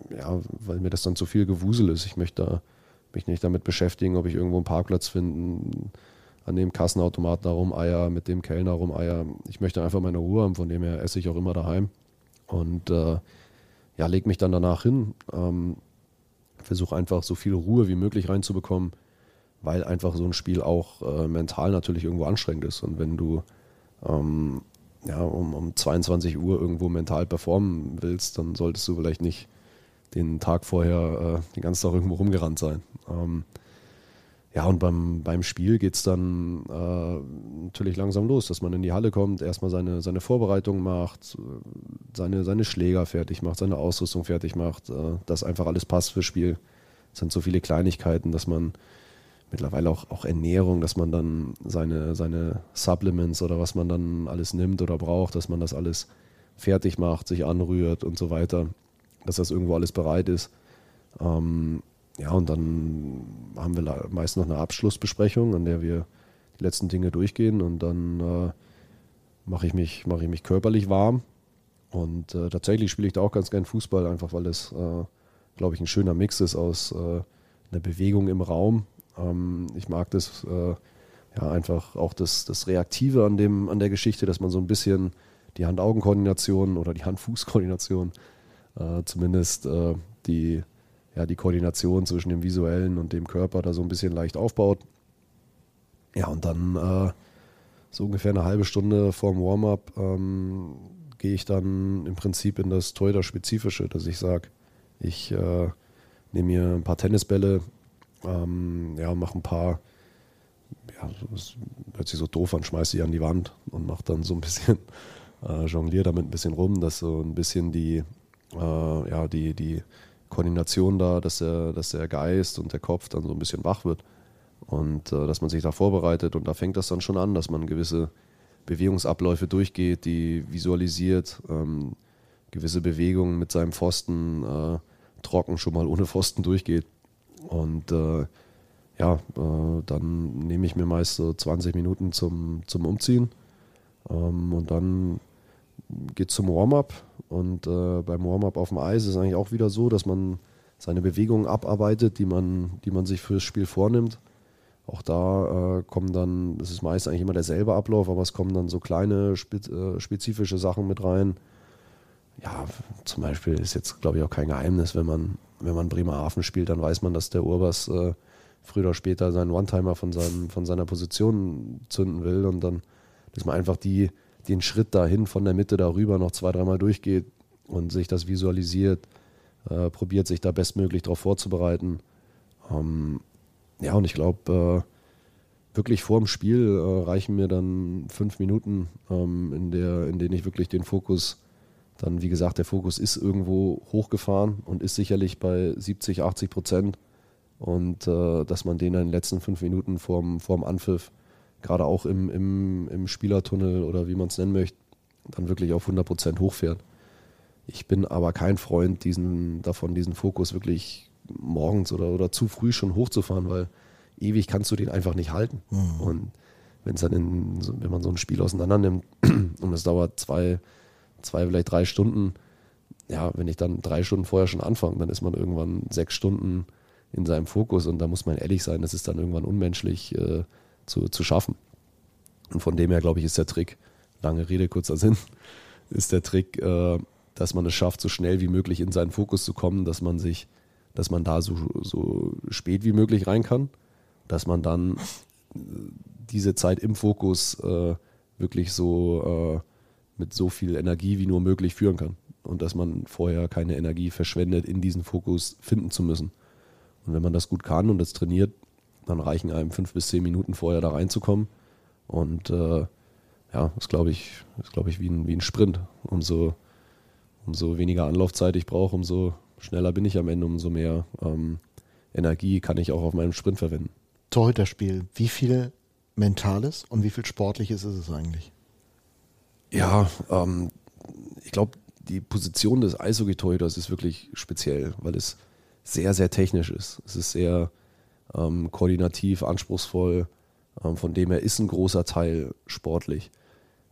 ja, weil mir das dann zu viel Gewusel ist. Ich möchte da, mich nicht damit beschäftigen, ob ich irgendwo einen Parkplatz finde, an dem Kassenautomaten rumeier, mit dem Kellner rumeier. Ich möchte einfach meine Ruhe haben, von dem her esse ich auch immer daheim. Und äh, ja, leg mich dann danach hin. Ähm, Versuche einfach so viel Ruhe wie möglich reinzubekommen weil einfach so ein Spiel auch äh, mental natürlich irgendwo anstrengend ist. Und wenn du ähm, ja, um, um 22 Uhr irgendwo mental performen willst, dann solltest du vielleicht nicht den Tag vorher äh, den ganzen Tag irgendwo rumgerannt sein. Ähm, ja, und beim, beim Spiel geht es dann äh, natürlich langsam los, dass man in die Halle kommt, erstmal seine, seine Vorbereitung macht, seine, seine Schläger fertig macht, seine Ausrüstung fertig macht, äh, dass einfach alles passt fürs Spiel. Es sind so viele Kleinigkeiten, dass man mittlerweile auch, auch Ernährung, dass man dann seine, seine Supplements oder was man dann alles nimmt oder braucht, dass man das alles fertig macht, sich anrührt und so weiter, dass das irgendwo alles bereit ist. Ähm, ja, und dann haben wir meist noch eine Abschlussbesprechung, an der wir die letzten Dinge durchgehen und dann äh, mache ich, mich, mach ich mich körperlich warm. Und äh, tatsächlich spiele ich da auch ganz gern Fußball, einfach weil es, äh, glaube ich, ein schöner Mix ist aus äh, einer Bewegung im Raum ähm, ich mag das äh, ja einfach auch das, das Reaktive an, dem, an der Geschichte, dass man so ein bisschen die Hand-Augen-Koordination oder die Hand-Fuß-Koordination, äh, zumindest äh, die, ja, die Koordination zwischen dem Visuellen und dem Körper da so ein bisschen leicht aufbaut. Ja, und dann äh, so ungefähr eine halbe Stunde vorm Warm-up ähm, gehe ich dann im Prinzip in das Torhüter-Spezifische, dass ich sage, ich äh, nehme mir ein paar Tennisbälle, ähm, ja, mache ein paar, ja, das hört sich so doof an, schmeiße sie an die Wand und mache dann so ein bisschen, äh, jongliere damit ein bisschen rum, dass so ein bisschen die, äh, ja, die, die Koordination da, dass der, dass der Geist und der Kopf dann so ein bisschen wach wird und äh, dass man sich da vorbereitet und da fängt das dann schon an, dass man gewisse Bewegungsabläufe durchgeht, die visualisiert, ähm, gewisse Bewegungen mit seinem Pfosten äh, trocken schon mal ohne Pfosten durchgeht. Und äh, ja, äh, dann nehme ich mir meist so 20 Minuten zum, zum Umziehen. Ähm, und dann geht zum Warm-up und äh, beim Warm-up auf dem Eis ist es eigentlich auch wieder so, dass man seine Bewegungen abarbeitet, die man, die man sich fürs Spiel vornimmt. Auch da äh, kommen dann, das ist meist eigentlich immer derselbe Ablauf, aber es kommen dann so kleine äh, spezifische Sachen mit rein. Ja, zum Beispiel ist jetzt, glaube ich, auch kein Geheimnis, wenn man, wenn man Bremerhaven spielt, dann weiß man, dass der Urbas äh, früher oder später seinen One-Timer von, von seiner Position zünden will und dann, dass man einfach die, den Schritt dahin von der Mitte darüber noch zwei, dreimal durchgeht und sich das visualisiert, äh, probiert sich da bestmöglich darauf vorzubereiten. Ähm, ja, und ich glaube, äh, wirklich vor dem Spiel äh, reichen mir dann fünf Minuten, ähm, in, der, in denen ich wirklich den Fokus, dann wie gesagt, der Fokus ist irgendwo hochgefahren und ist sicherlich bei 70, 80 Prozent. Und äh, dass man den in den letzten fünf Minuten vorm, vorm Anpfiff, gerade auch im, im, im Spielertunnel oder wie man es nennen möchte, dann wirklich auf 100 Prozent hochfährt. Ich bin aber kein Freund diesen, davon, diesen Fokus wirklich morgens oder, oder zu früh schon hochzufahren, weil ewig kannst du den einfach nicht halten. Mhm. Und wenn es dann in, wenn man so ein Spiel auseinander nimmt und es dauert zwei, zwei, vielleicht drei Stunden, ja, wenn ich dann drei Stunden vorher schon anfange, dann ist man irgendwann sechs Stunden in seinem Fokus und da muss man ehrlich sein, das ist dann irgendwann unmenschlich äh, zu, zu schaffen. Und von dem her, glaube ich, ist der Trick, lange Rede, kurzer Sinn, ist der Trick, äh, dass man es schafft, so schnell wie möglich in seinen Fokus zu kommen, dass man sich dass man da so, so spät wie möglich rein kann, dass man dann äh, diese Zeit im Fokus äh, wirklich so äh, mit so viel Energie wie nur möglich führen kann und dass man vorher keine Energie verschwendet, in diesen Fokus finden zu müssen. Und wenn man das gut kann und das trainiert, dann reichen einem fünf bis zehn Minuten vorher da reinzukommen. Und äh, ja, das glaube ich, ist glaube ich wie ein, wie ein Sprint. Umso, umso weniger Anlaufzeit ich brauche, umso schneller bin ich am Ende, umso mehr ähm, Energie kann ich auch auf meinem Sprint verwenden. Torhüterspiel, wie viel Mentales und wie viel Sportliches ist es eigentlich? Ja, ähm, ich glaube, die Position des Eishockey-Torhüters ist wirklich speziell, weil es sehr, sehr technisch ist. Es ist sehr ähm, koordinativ, anspruchsvoll. Ähm, von dem her ist ein großer Teil sportlich.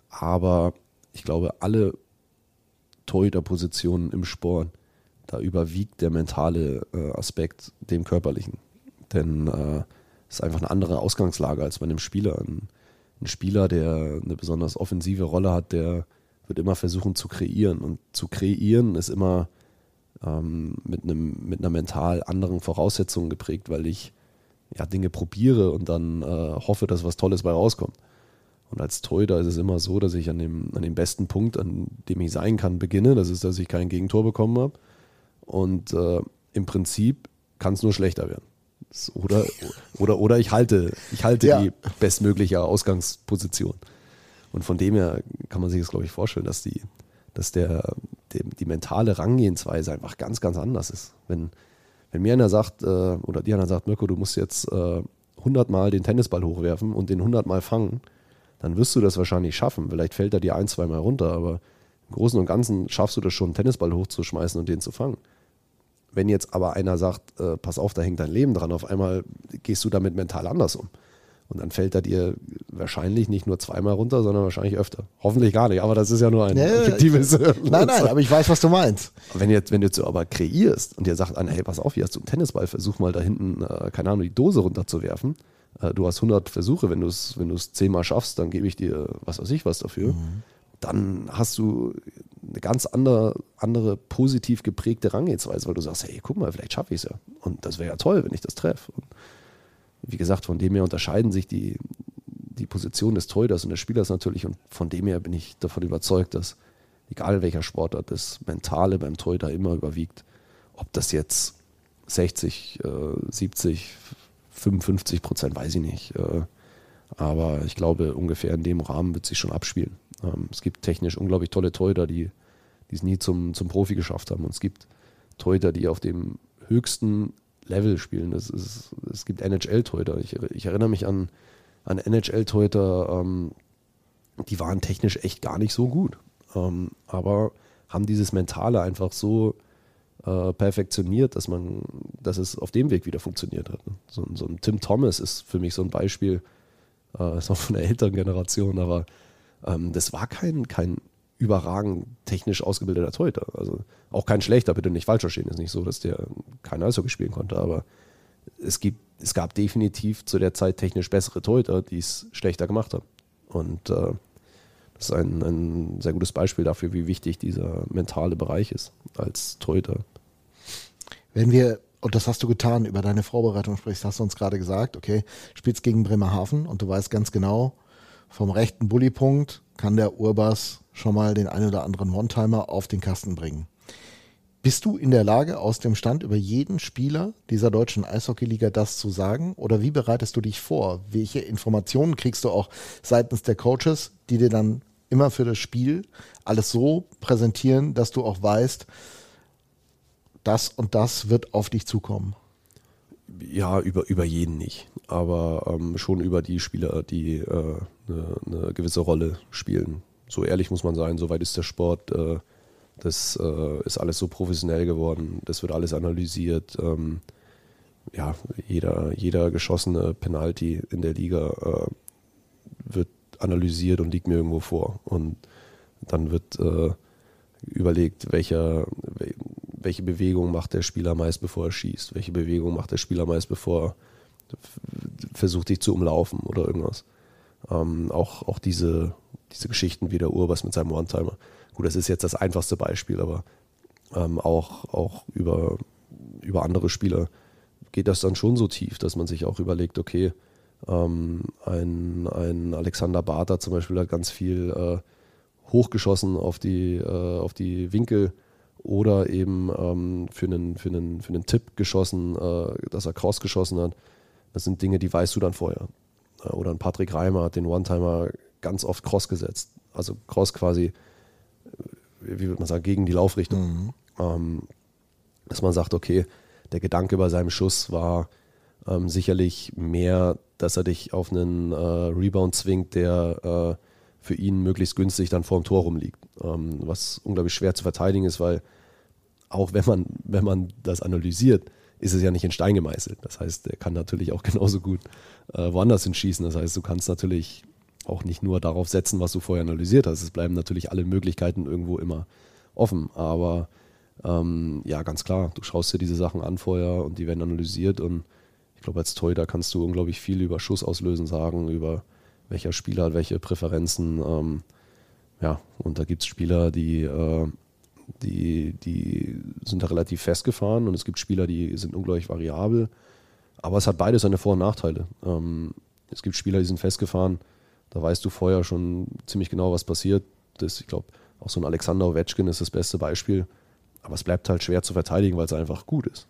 Aber ich glaube, alle Torhüterpositionen im Sport da überwiegt der mentale äh, Aspekt dem körperlichen. Denn äh, es ist einfach eine andere Ausgangslage als bei einem Spieler. Ein, ein, Spieler, der eine besonders offensive Rolle hat, der wird immer versuchen zu kreieren. Und zu kreieren ist immer ähm, mit, einem, mit einer mental anderen Voraussetzung geprägt, weil ich ja, Dinge probiere und dann äh, hoffe, dass was Tolles bei rauskommt. Und als Torhüter ist es immer so, dass ich an dem, an dem besten Punkt, an dem ich sein kann, beginne. Das ist, dass ich kein Gegentor bekommen habe. Und äh, im Prinzip kann es nur schlechter werden. Oder, oder, oder ich halte, ich halte ja. die bestmögliche Ausgangsposition. Und von dem her kann man sich das, glaube ich, vorstellen, dass die, dass der, die, die mentale Rangehensweise einfach ganz, ganz anders ist. Wenn, wenn mir einer sagt, äh, oder dir einer sagt, Mirko, du musst jetzt äh, 100 Mal den Tennisball hochwerfen und den 100 Mal fangen, dann wirst du das wahrscheinlich schaffen. Vielleicht fällt er dir ein, zwei Mal runter, aber im Großen und Ganzen schaffst du das schon, einen Tennisball hochzuschmeißen und den zu fangen. Wenn jetzt aber einer sagt, äh, pass auf, da hängt dein Leben dran, auf einmal gehst du damit mental anders um. Und dann fällt er dir wahrscheinlich nicht nur zweimal runter, sondern wahrscheinlich öfter. Hoffentlich gar nicht, aber das ist ja nur ein ja, fiktives. nein, nein, aber ich weiß, was du meinst. Wenn, jetzt, wenn du jetzt so aber kreierst und dir sagt einer, hey, pass auf, hier hast du einen Tennisball, versuch mal da hinten, äh, keine Ahnung, die Dose runterzuwerfen. Äh, du hast 100 Versuche, wenn du es wenn zehnmal schaffst, dann gebe ich dir was weiß ich was dafür. Mhm. Dann hast du eine ganz andere, andere positiv geprägte Rangehensweise, weil du sagst, hey, guck mal, vielleicht schaffe ich es ja. Und das wäre ja toll, wenn ich das treffe. Und wie gesagt, von dem her unterscheiden sich die, die Position des Torhüters und des Spielers natürlich. Und von dem her bin ich davon überzeugt, dass egal welcher Sportart, das Mentale beim Torhüter immer überwiegt. Ob das jetzt 60, äh, 70, 55 Prozent, weiß ich nicht. Äh, aber ich glaube, ungefähr in dem Rahmen wird sich schon abspielen. Ähm, es gibt technisch unglaublich tolle Torhüter, die es nie zum, zum Profi geschafft haben. Und es gibt Torhüter, die auf dem höchsten Level spielen. Es, ist, es gibt NHL-Torhüter. Ich, ich, erinnere mich an, an NHL-Torhüter, ähm, die waren technisch echt gar nicht so gut. Ähm, aber haben dieses Mentale einfach so äh, perfektioniert, dass man, dass es auf dem Weg wieder funktioniert hat. So, so ein Tim Thomas ist für mich so ein Beispiel, äh, ist auch von der älteren Generation, aber das war kein, kein überragend technisch ausgebildeter Torhüter. Also auch kein schlechter, bitte nicht falsch verstehen. Ist nicht so, dass der kein Eishockey spielen konnte, aber es, gibt, es gab definitiv zu der Zeit technisch bessere Torhüter, die es schlechter gemacht haben. Und äh, das ist ein, ein sehr gutes Beispiel dafür, wie wichtig dieser mentale Bereich ist als Torhüter. Wenn wir, und das hast du getan, über deine Vorbereitung sprichst, hast du uns gerade gesagt, okay, spielst gegen Bremerhaven und du weißt ganz genau, vom rechten Bullypunkt kann der Urbas schon mal den einen oder anderen One-Timer auf den Kasten bringen. Bist du in der Lage, aus dem Stand über jeden Spieler dieser deutschen Eishockeyliga das zu sagen? Oder wie bereitest du dich vor? Welche Informationen kriegst du auch seitens der Coaches, die dir dann immer für das Spiel alles so präsentieren, dass du auch weißt, das und das wird auf dich zukommen? Ja, über, über jeden nicht. Aber ähm, schon über die Spieler, die äh, eine, eine gewisse Rolle spielen. So ehrlich muss man sein, soweit ist der Sport. Äh, das äh, ist alles so professionell geworden. Das wird alles analysiert. Ähm, ja, jeder, jeder geschossene Penalty in der Liga äh, wird analysiert und liegt mir irgendwo vor. Und dann wird überlegt, welcher, welche Bewegung macht der Spieler meist, bevor er schießt, welche Bewegung macht der Spieler meist, bevor er versucht, dich zu umlaufen oder irgendwas. Ähm, auch, auch diese, diese Geschichten wie der Urbas mit seinem One-Timer. Gut, das ist jetzt das einfachste Beispiel, aber ähm, auch, auch über, über andere Spieler geht das dann schon so tief, dass man sich auch überlegt, okay, ähm, ein, ein Alexander Barter zum Beispiel hat ganz viel äh, hochgeschossen auf die, äh, auf die Winkel oder eben ähm, für, einen, für, einen, für einen Tipp geschossen, äh, dass er cross geschossen hat. Das sind Dinge, die weißt du dann vorher. Oder ein Patrick Reimer hat den One-Timer ganz oft cross gesetzt. Also cross quasi, äh, wie würde man sagen, gegen die Laufrichtung. Mhm. Ähm, dass man sagt, okay, der Gedanke bei seinem Schuss war ähm, sicherlich mehr, dass er dich auf einen äh, Rebound zwingt, der äh, für ihn möglichst günstig dann vorm Tor rumliegt. Ähm, was unglaublich schwer zu verteidigen ist, weil auch wenn man, wenn man das analysiert, ist es ja nicht in Stein gemeißelt. Das heißt, er kann natürlich auch genauso gut äh, woanders hinschießen. Das heißt, du kannst natürlich auch nicht nur darauf setzen, was du vorher analysiert hast. Es bleiben natürlich alle Möglichkeiten irgendwo immer offen. Aber ähm, ja, ganz klar, du schaust dir diese Sachen an vorher und die werden analysiert und ich glaube, als Torhüter kannst du unglaublich viel über Schuss auslösen sagen, über welcher Spieler hat welche Präferenzen. Ähm, ja, und da gibt es Spieler, die äh, die, die sind da relativ festgefahren und es gibt Spieler, die sind unglaublich variabel. Aber es hat beides seine Vor- und Nachteile. Ähm, es gibt Spieler, die sind festgefahren, da weißt du vorher schon ziemlich genau, was passiert. Das, ich glaube, auch so ein Alexander Ovechkin ist das beste Beispiel. Aber es bleibt halt schwer zu verteidigen, weil es einfach gut ist.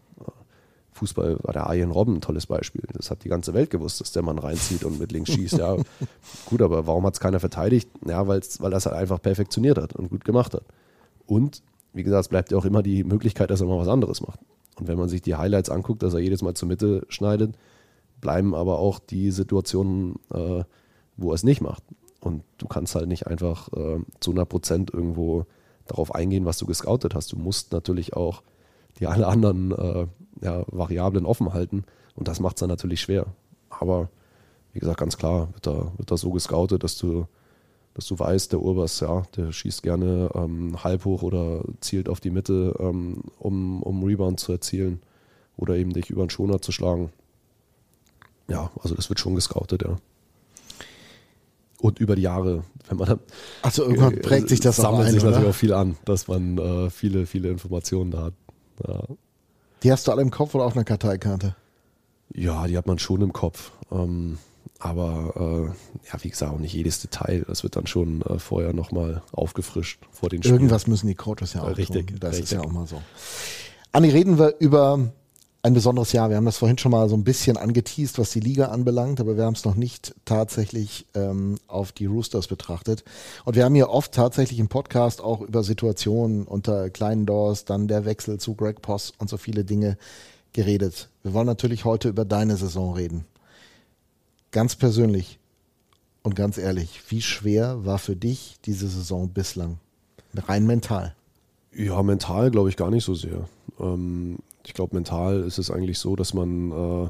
Fußball war der Arjen Robben ein tolles Beispiel. Das hat die ganze Welt gewusst, dass der Mann reinzieht und mit links schießt. Ja, gut, aber warum hat es keiner verteidigt? Ja, weil das halt einfach perfektioniert hat und gut gemacht hat. Und wie gesagt, es bleibt ja auch immer die Möglichkeit, dass er mal was anderes macht. Und wenn man sich die Highlights anguckt, dass er jedes Mal zur Mitte schneidet, bleiben aber auch die Situationen, äh, wo er es nicht macht. Und du kannst halt nicht einfach äh, zu 100 Prozent irgendwo darauf eingehen, was du gescoutet hast. Du musst natürlich auch die alle anderen äh, ja, Variablen offen halten. Und das macht es dann natürlich schwer. Aber wie gesagt, ganz klar wird da, wird da so gescoutet, dass du dass du weißt, der Urbas, ja, der schießt gerne ähm, halb hoch oder zielt auf die Mitte, ähm, um, um Rebound zu erzielen oder eben dich über den Schoner zu schlagen. Ja, also das wird schon gescoutet, ja. Und über die Jahre, wenn man dann. Also irgendwann prägt sich das sammelt auch ein, sich natürlich oder? auch viel an, dass man äh, viele, viele Informationen da hat. Ja. Die hast du alle im Kopf oder auf einer Karteikarte? ja, die hat man schon im Kopf. Ähm, aber äh, ja, wie gesagt, auch nicht jedes Detail. Das wird dann schon äh, vorher nochmal aufgefrischt vor den Spielen. Irgendwas müssen die Coaches ja auch Richtig, tun. Das ist richtig. ja auch mal so. Anni, reden wir über ein besonderes Jahr. Wir haben das vorhin schon mal so ein bisschen angeteased, was die Liga anbelangt, aber wir haben es noch nicht tatsächlich ähm, auf die Roosters betrachtet. Und wir haben hier oft tatsächlich im Podcast auch über Situationen unter kleinen Doors, dann der Wechsel zu Greg Poss und so viele Dinge geredet. Wir wollen natürlich heute über deine Saison reden. Ganz persönlich und ganz ehrlich, wie schwer war für dich diese Saison bislang? Rein mental. Ja, mental glaube ich gar nicht so sehr. Ähm, ich glaube, mental ist es eigentlich so, dass man äh,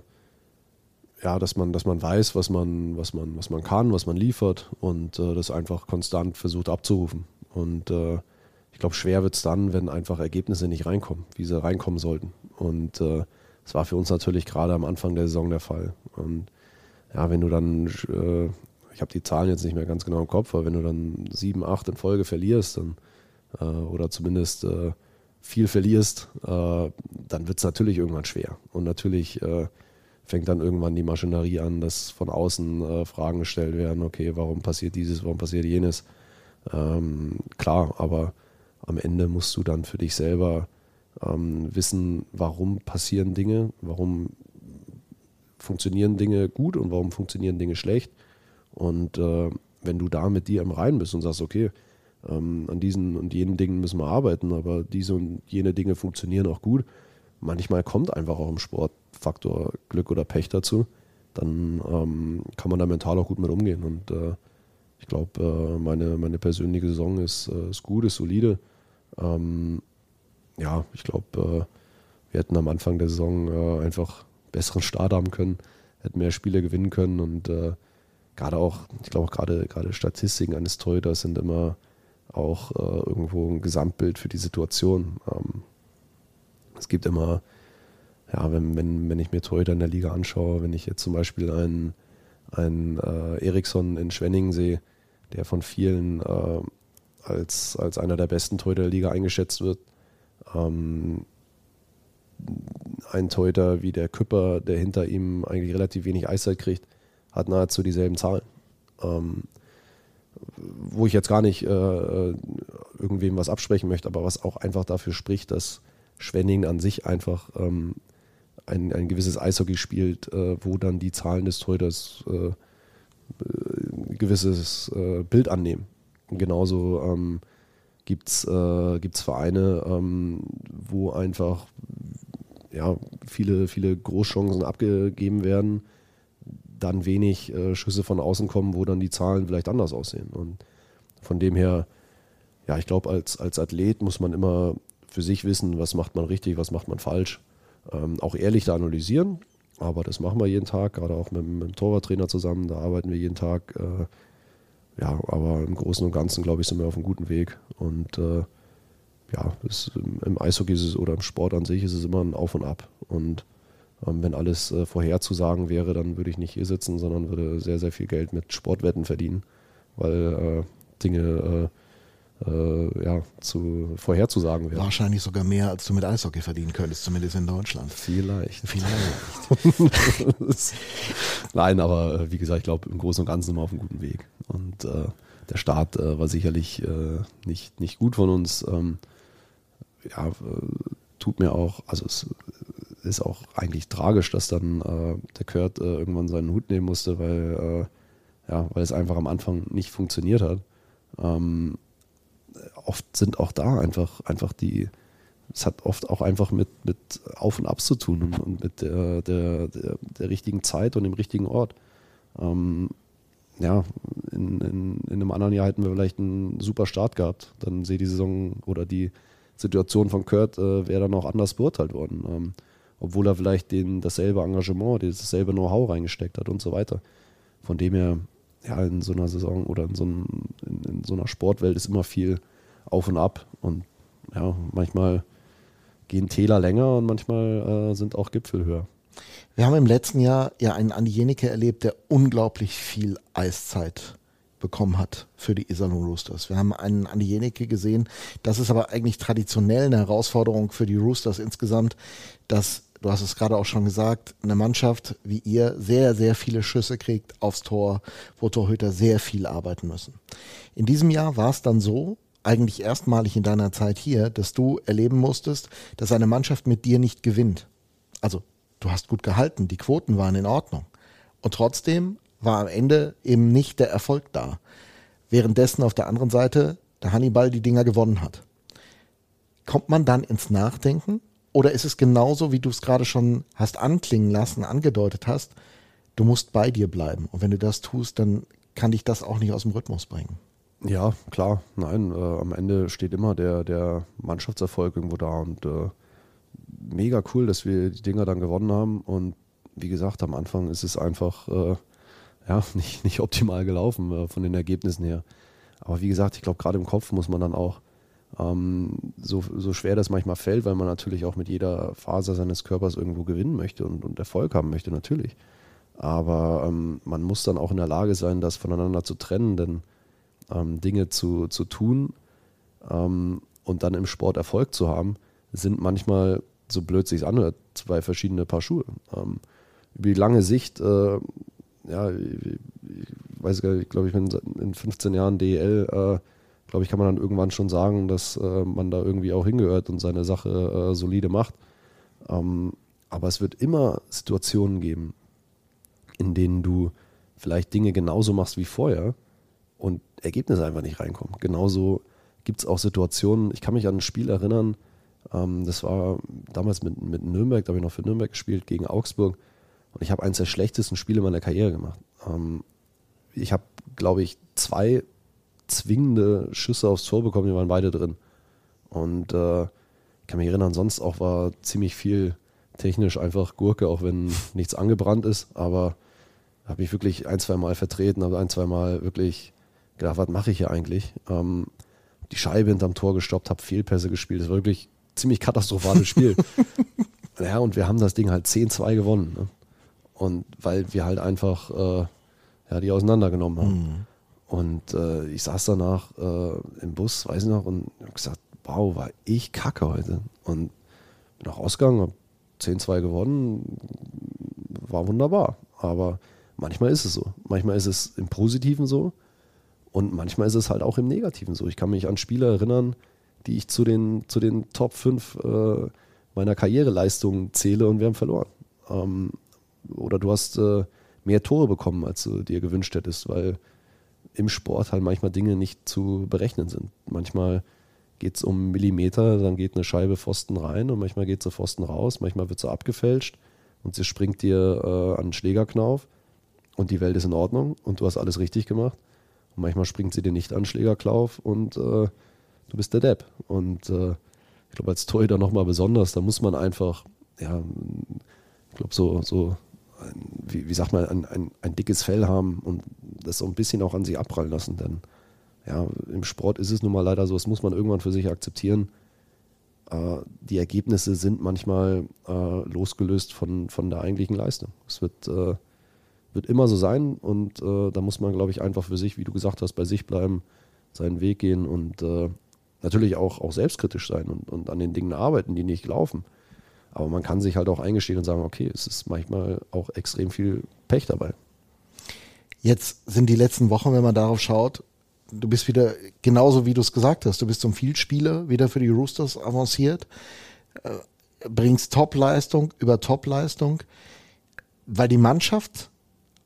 ja, dass man, dass man weiß, was man, was man, was man kann, was man liefert und äh, das einfach konstant versucht abzurufen. Und äh, ich glaube, schwer wird es dann, wenn einfach Ergebnisse nicht reinkommen, wie sie reinkommen sollten. Und äh, das war für uns natürlich gerade am Anfang der Saison der Fall. Und ja, wenn du dann, äh, ich habe die Zahlen jetzt nicht mehr ganz genau im Kopf, aber wenn du dann sieben, acht in Folge verlierst, dann, äh, oder zumindest äh, viel verlierst, äh, dann wird es natürlich irgendwann schwer. Und natürlich äh, fängt dann irgendwann die Maschinerie an, dass von außen äh, Fragen gestellt werden, okay, warum passiert dieses, warum passiert jenes. Ähm, klar, aber am Ende musst du dann für dich selber ähm, wissen, warum passieren Dinge, warum funktionieren Dinge gut und warum funktionieren Dinge schlecht. Und äh, wenn du da mit dir im Reinen bist und sagst, okay, ähm, an diesen und jenen Dingen müssen wir arbeiten, aber diese und jene Dinge funktionieren auch gut. Manchmal kommt einfach auch im Sport Faktor Glück oder Pech dazu. Dann ähm, kann man da mental auch gut mit umgehen. Und äh, ich glaube, äh, meine, meine persönliche Saison ist, äh, ist gut, ist solide. Ähm, ja, ich glaube, äh, wir hätten am Anfang der Saison äh, einfach besseren Start haben können, hätten mehr Spiele gewinnen können und äh, gerade auch, ich glaube auch gerade gerade Statistiken eines Torhüters sind immer auch äh, irgendwo ein Gesamtbild für die Situation. Ähm, es gibt immer, ja, wenn, wenn, wenn ich mir Torhüter in der Liga anschaue, wenn ich jetzt zum Beispiel einen, einen äh, Eriksson in Schwenningen sehe, der von vielen äh, als, als einer der besten Torhüter der Liga eingeschätzt wird, ähm, ein Torhüter wie der Küpper, der hinter ihm eigentlich relativ wenig Eiszeit kriegt, hat nahezu dieselben Zahlen. Ähm, wo ich jetzt gar nicht äh, irgendwem was absprechen möchte, aber was auch einfach dafür spricht, dass Schwenningen an sich einfach ähm, ein, ein gewisses Eishockey spielt, äh, wo dann die Zahlen des Torhüters äh, ein gewisses äh, Bild annehmen. genauso ähm, gibt es äh, Vereine, ähm, wo einfach ja, viele, viele Großchancen abgegeben werden, dann wenig äh, Schüsse von außen kommen, wo dann die Zahlen vielleicht anders aussehen. Und von dem her, ja, ich glaube, als, als Athlet muss man immer für sich wissen, was macht man richtig, was macht man falsch. Ähm, auch ehrlich da analysieren, aber das machen wir jeden Tag, gerade auch mit, mit dem Torwarttrainer zusammen, da arbeiten wir jeden Tag. Äh, ja, aber im Großen und Ganzen, glaube ich, sind wir auf einem guten Weg. Und äh, ja, es, im Eishockey es, oder im Sport an sich ist es immer ein Auf und Ab. Und ähm, wenn alles äh, vorherzusagen wäre, dann würde ich nicht hier sitzen, sondern würde sehr, sehr viel Geld mit Sportwetten verdienen, weil äh, Dinge äh, äh, ja, zu, vorherzusagen wären. Wahrscheinlich sogar mehr, als du mit Eishockey verdienen könntest, zumindest in Deutschland. Vielleicht. Vielleicht. Nein, aber äh, wie gesagt, ich glaube, im Großen und Ganzen sind wir auf einem guten Weg. Und äh, der Start war sicherlich nicht, nicht gut von uns. Ähm, ja, tut mir auch, also es ist auch eigentlich tragisch, dass dann äh, der Kurt äh, irgendwann seinen Hut nehmen musste, weil, äh, ja, weil es einfach am Anfang nicht funktioniert hat. Ähm, oft sind auch da einfach, einfach die, es hat oft auch einfach mit, mit Auf und Abs zu tun und, und mit der, der, der, der, richtigen Zeit und dem richtigen Ort. Ähm, ja, in, in, in einem anderen Jahr hätten wir vielleicht einen super Start gehabt. Dann sehe die Saison oder die Situation von Kurt äh, wäre dann auch anders beurteilt worden. Ähm, obwohl er vielleicht den, dasselbe Engagement, dasselbe Know-how reingesteckt hat und so weiter. Von dem her, ja, in so einer Saison oder in so, einem, in, in so einer Sportwelt ist immer viel auf und ab. Und ja, manchmal gehen Täler länger und manchmal äh, sind auch Gipfel höher. Wir haben im letzten Jahr ja einen Andi Jenike erlebt, der unglaublich viel Eiszeit bekommen hat für die Iserlohn Roosters. Wir haben einen Andi Jenike gesehen. Das ist aber eigentlich traditionell eine Herausforderung für die Roosters insgesamt, dass du hast es gerade auch schon gesagt, eine Mannschaft wie ihr sehr, sehr viele Schüsse kriegt aufs Tor, wo Torhüter sehr viel arbeiten müssen. In diesem Jahr war es dann so, eigentlich erstmalig in deiner Zeit hier, dass du erleben musstest, dass eine Mannschaft mit dir nicht gewinnt. Also, du hast gut gehalten, die Quoten waren in Ordnung. Und trotzdem war am Ende eben nicht der Erfolg da. Währenddessen auf der anderen Seite der Hannibal die Dinger gewonnen hat. Kommt man dann ins Nachdenken oder ist es genauso, wie du es gerade schon hast anklingen lassen, angedeutet hast, du musst bei dir bleiben. Und wenn du das tust, dann kann dich das auch nicht aus dem Rhythmus bringen. Ja, klar. Nein, äh, am Ende steht immer der, der Mannschaftserfolg irgendwo da und äh, mega cool, dass wir die Dinger dann gewonnen haben. Und wie gesagt, am Anfang ist es einfach äh, ja, nicht, nicht optimal gelaufen äh, von den Ergebnissen her. Aber wie gesagt, ich glaube, gerade im Kopf muss man dann auch, ähm, so, so schwer das manchmal fällt, weil man natürlich auch mit jeder Faser seines Körpers irgendwo gewinnen möchte und, und Erfolg haben möchte, natürlich. Aber ähm, man muss dann auch in der Lage sein, das voneinander zu trennen, denn ähm, Dinge zu, zu tun ähm, und dann im Sport Erfolg zu haben, sind manchmal, so blöd sich anhört, zwei verschiedene Paar Schuhe. Ähm, über die lange Sicht, äh, ja, ich weiß gar nicht, ich glaube, ich bin in 15 Jahren DEL, äh, glaube ich, kann man dann irgendwann schon sagen, dass äh, man da irgendwie auch hingehört und seine Sache äh, solide macht. Ähm, aber es wird immer Situationen geben, in denen du vielleicht Dinge genauso machst wie vorher und Ergebnisse einfach nicht reinkommen. Genauso gibt es auch Situationen, ich kann mich an ein Spiel erinnern, ähm, das war damals mit, mit Nürnberg, da habe ich noch für Nürnberg gespielt, gegen Augsburg. Und ich habe eines der schlechtesten Spiele meiner Karriere gemacht. Ähm, ich habe, glaube ich, zwei zwingende Schüsse aufs Tor bekommen, die waren beide drin. Und äh, ich kann mich erinnern, sonst auch war ziemlich viel technisch einfach Gurke, auch wenn nichts angebrannt ist. Aber habe mich wirklich ein, zwei Mal vertreten, habe ein, zwei Mal wirklich gedacht, was mache ich hier eigentlich? Ähm, die Scheibe hinterm Tor gestoppt, habe Fehlpässe gespielt. Das war wirklich ein ziemlich katastrophales Spiel. ja, und wir haben das Ding halt 10-2 gewonnen. Ne? Und weil wir halt einfach äh, ja, die auseinandergenommen haben. Mhm. Und äh, ich saß danach äh, im Bus, weiß ich noch, und habe gesagt, wow, war ich kacke heute. Und bin auch ausgegangen, habe 10-2 gewonnen, war wunderbar. Aber manchmal ist es so. Manchmal ist es im Positiven so und manchmal ist es halt auch im Negativen so. Ich kann mich an Spiele erinnern, die ich zu den, zu den Top 5 äh, meiner Karriereleistungen zähle und wir haben verloren. Ähm, oder du hast äh, mehr Tore bekommen, als du dir gewünscht hättest, weil im Sport halt manchmal Dinge nicht zu berechnen sind. Manchmal geht es um Millimeter, dann geht eine Scheibe Pfosten rein und manchmal geht sie Pfosten raus, manchmal wird sie abgefälscht und sie springt dir äh, an den Schlägerknauf und die Welt ist in Ordnung und du hast alles richtig gemacht. Und manchmal springt sie dir nicht an den Schlägerklauf und äh, du bist der Depp. Und äh, ich glaube, als Torhüter nochmal besonders, da muss man einfach, ja, ich glaube, so, so wie, wie sagt man, ein, ein, ein dickes Fell haben und das so ein bisschen auch an sich abprallen lassen. Denn ja, im Sport ist es nun mal leider so, das muss man irgendwann für sich akzeptieren. Äh, die Ergebnisse sind manchmal äh, losgelöst von, von der eigentlichen Leistung. Es wird, äh, wird immer so sein und äh, da muss man, glaube ich, einfach für sich, wie du gesagt hast, bei sich bleiben, seinen Weg gehen und äh, natürlich auch, auch selbstkritisch sein und, und an den Dingen arbeiten, die nicht laufen. Aber man kann sich halt auch eingestehen und sagen, okay, es ist manchmal auch extrem viel Pech dabei. Jetzt sind die letzten Wochen, wenn man darauf schaut, du bist wieder genauso wie du es gesagt hast, du bist zum Vielspieler wieder für die Roosters avanciert, äh, bringst Topleistung über Topleistung, weil die Mannschaft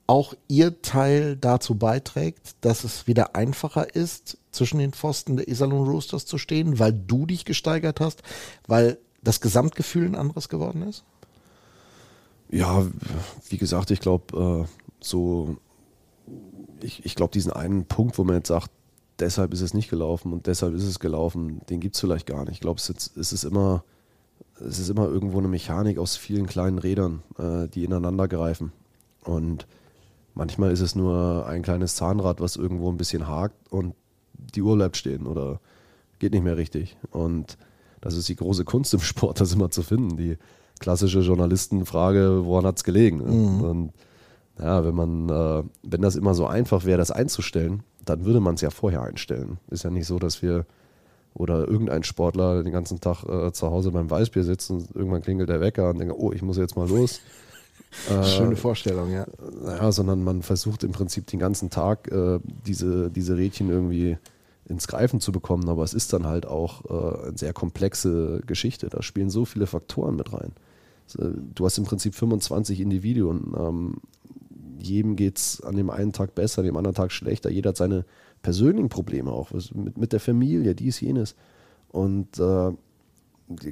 auch ihr Teil dazu beiträgt, dass es wieder einfacher ist, zwischen den Pfosten der Iserlohn Roosters zu stehen, weil du dich gesteigert hast, weil das Gesamtgefühl ein anderes geworden ist? Ja, wie gesagt, ich glaube, äh, so, ich, ich glaube, diesen einen Punkt, wo man jetzt sagt, deshalb ist es nicht gelaufen und deshalb ist es gelaufen, den gibt es vielleicht gar nicht. Ich glaube, es, es, ist immer, es ist immer irgendwo eine Mechanik aus vielen kleinen Rädern, äh, die ineinander greifen. Und manchmal ist es nur ein kleines Zahnrad, was irgendwo ein bisschen hakt und die Uhr bleibt stehen oder geht nicht mehr richtig. Und das ist die große Kunst im Sport, das immer zu finden. Die klassische Journalistenfrage, woran hat es gelegen? Mhm. Und ja, wenn man, äh, wenn das immer so einfach wäre, das einzustellen, dann würde man es ja vorher einstellen. Ist ja nicht so, dass wir oder irgendein Sportler den ganzen Tag äh, zu Hause beim Weißbier sitzt und irgendwann klingelt der Wecker und denkt, oh, ich muss jetzt mal los. Äh, Schöne Vorstellung, ja. Ja, sondern man versucht im Prinzip den ganzen Tag äh, diese, diese Rädchen irgendwie ins Greifen zu bekommen, aber es ist dann halt auch äh, eine sehr komplexe Geschichte. Da spielen so viele Faktoren mit rein. Äh, du hast im Prinzip 25 Individuen. Ähm, jedem geht es an dem einen Tag besser, an dem anderen Tag schlechter. Jeder hat seine persönlichen Probleme auch, mit, mit der Familie, dies, jenes. Und äh,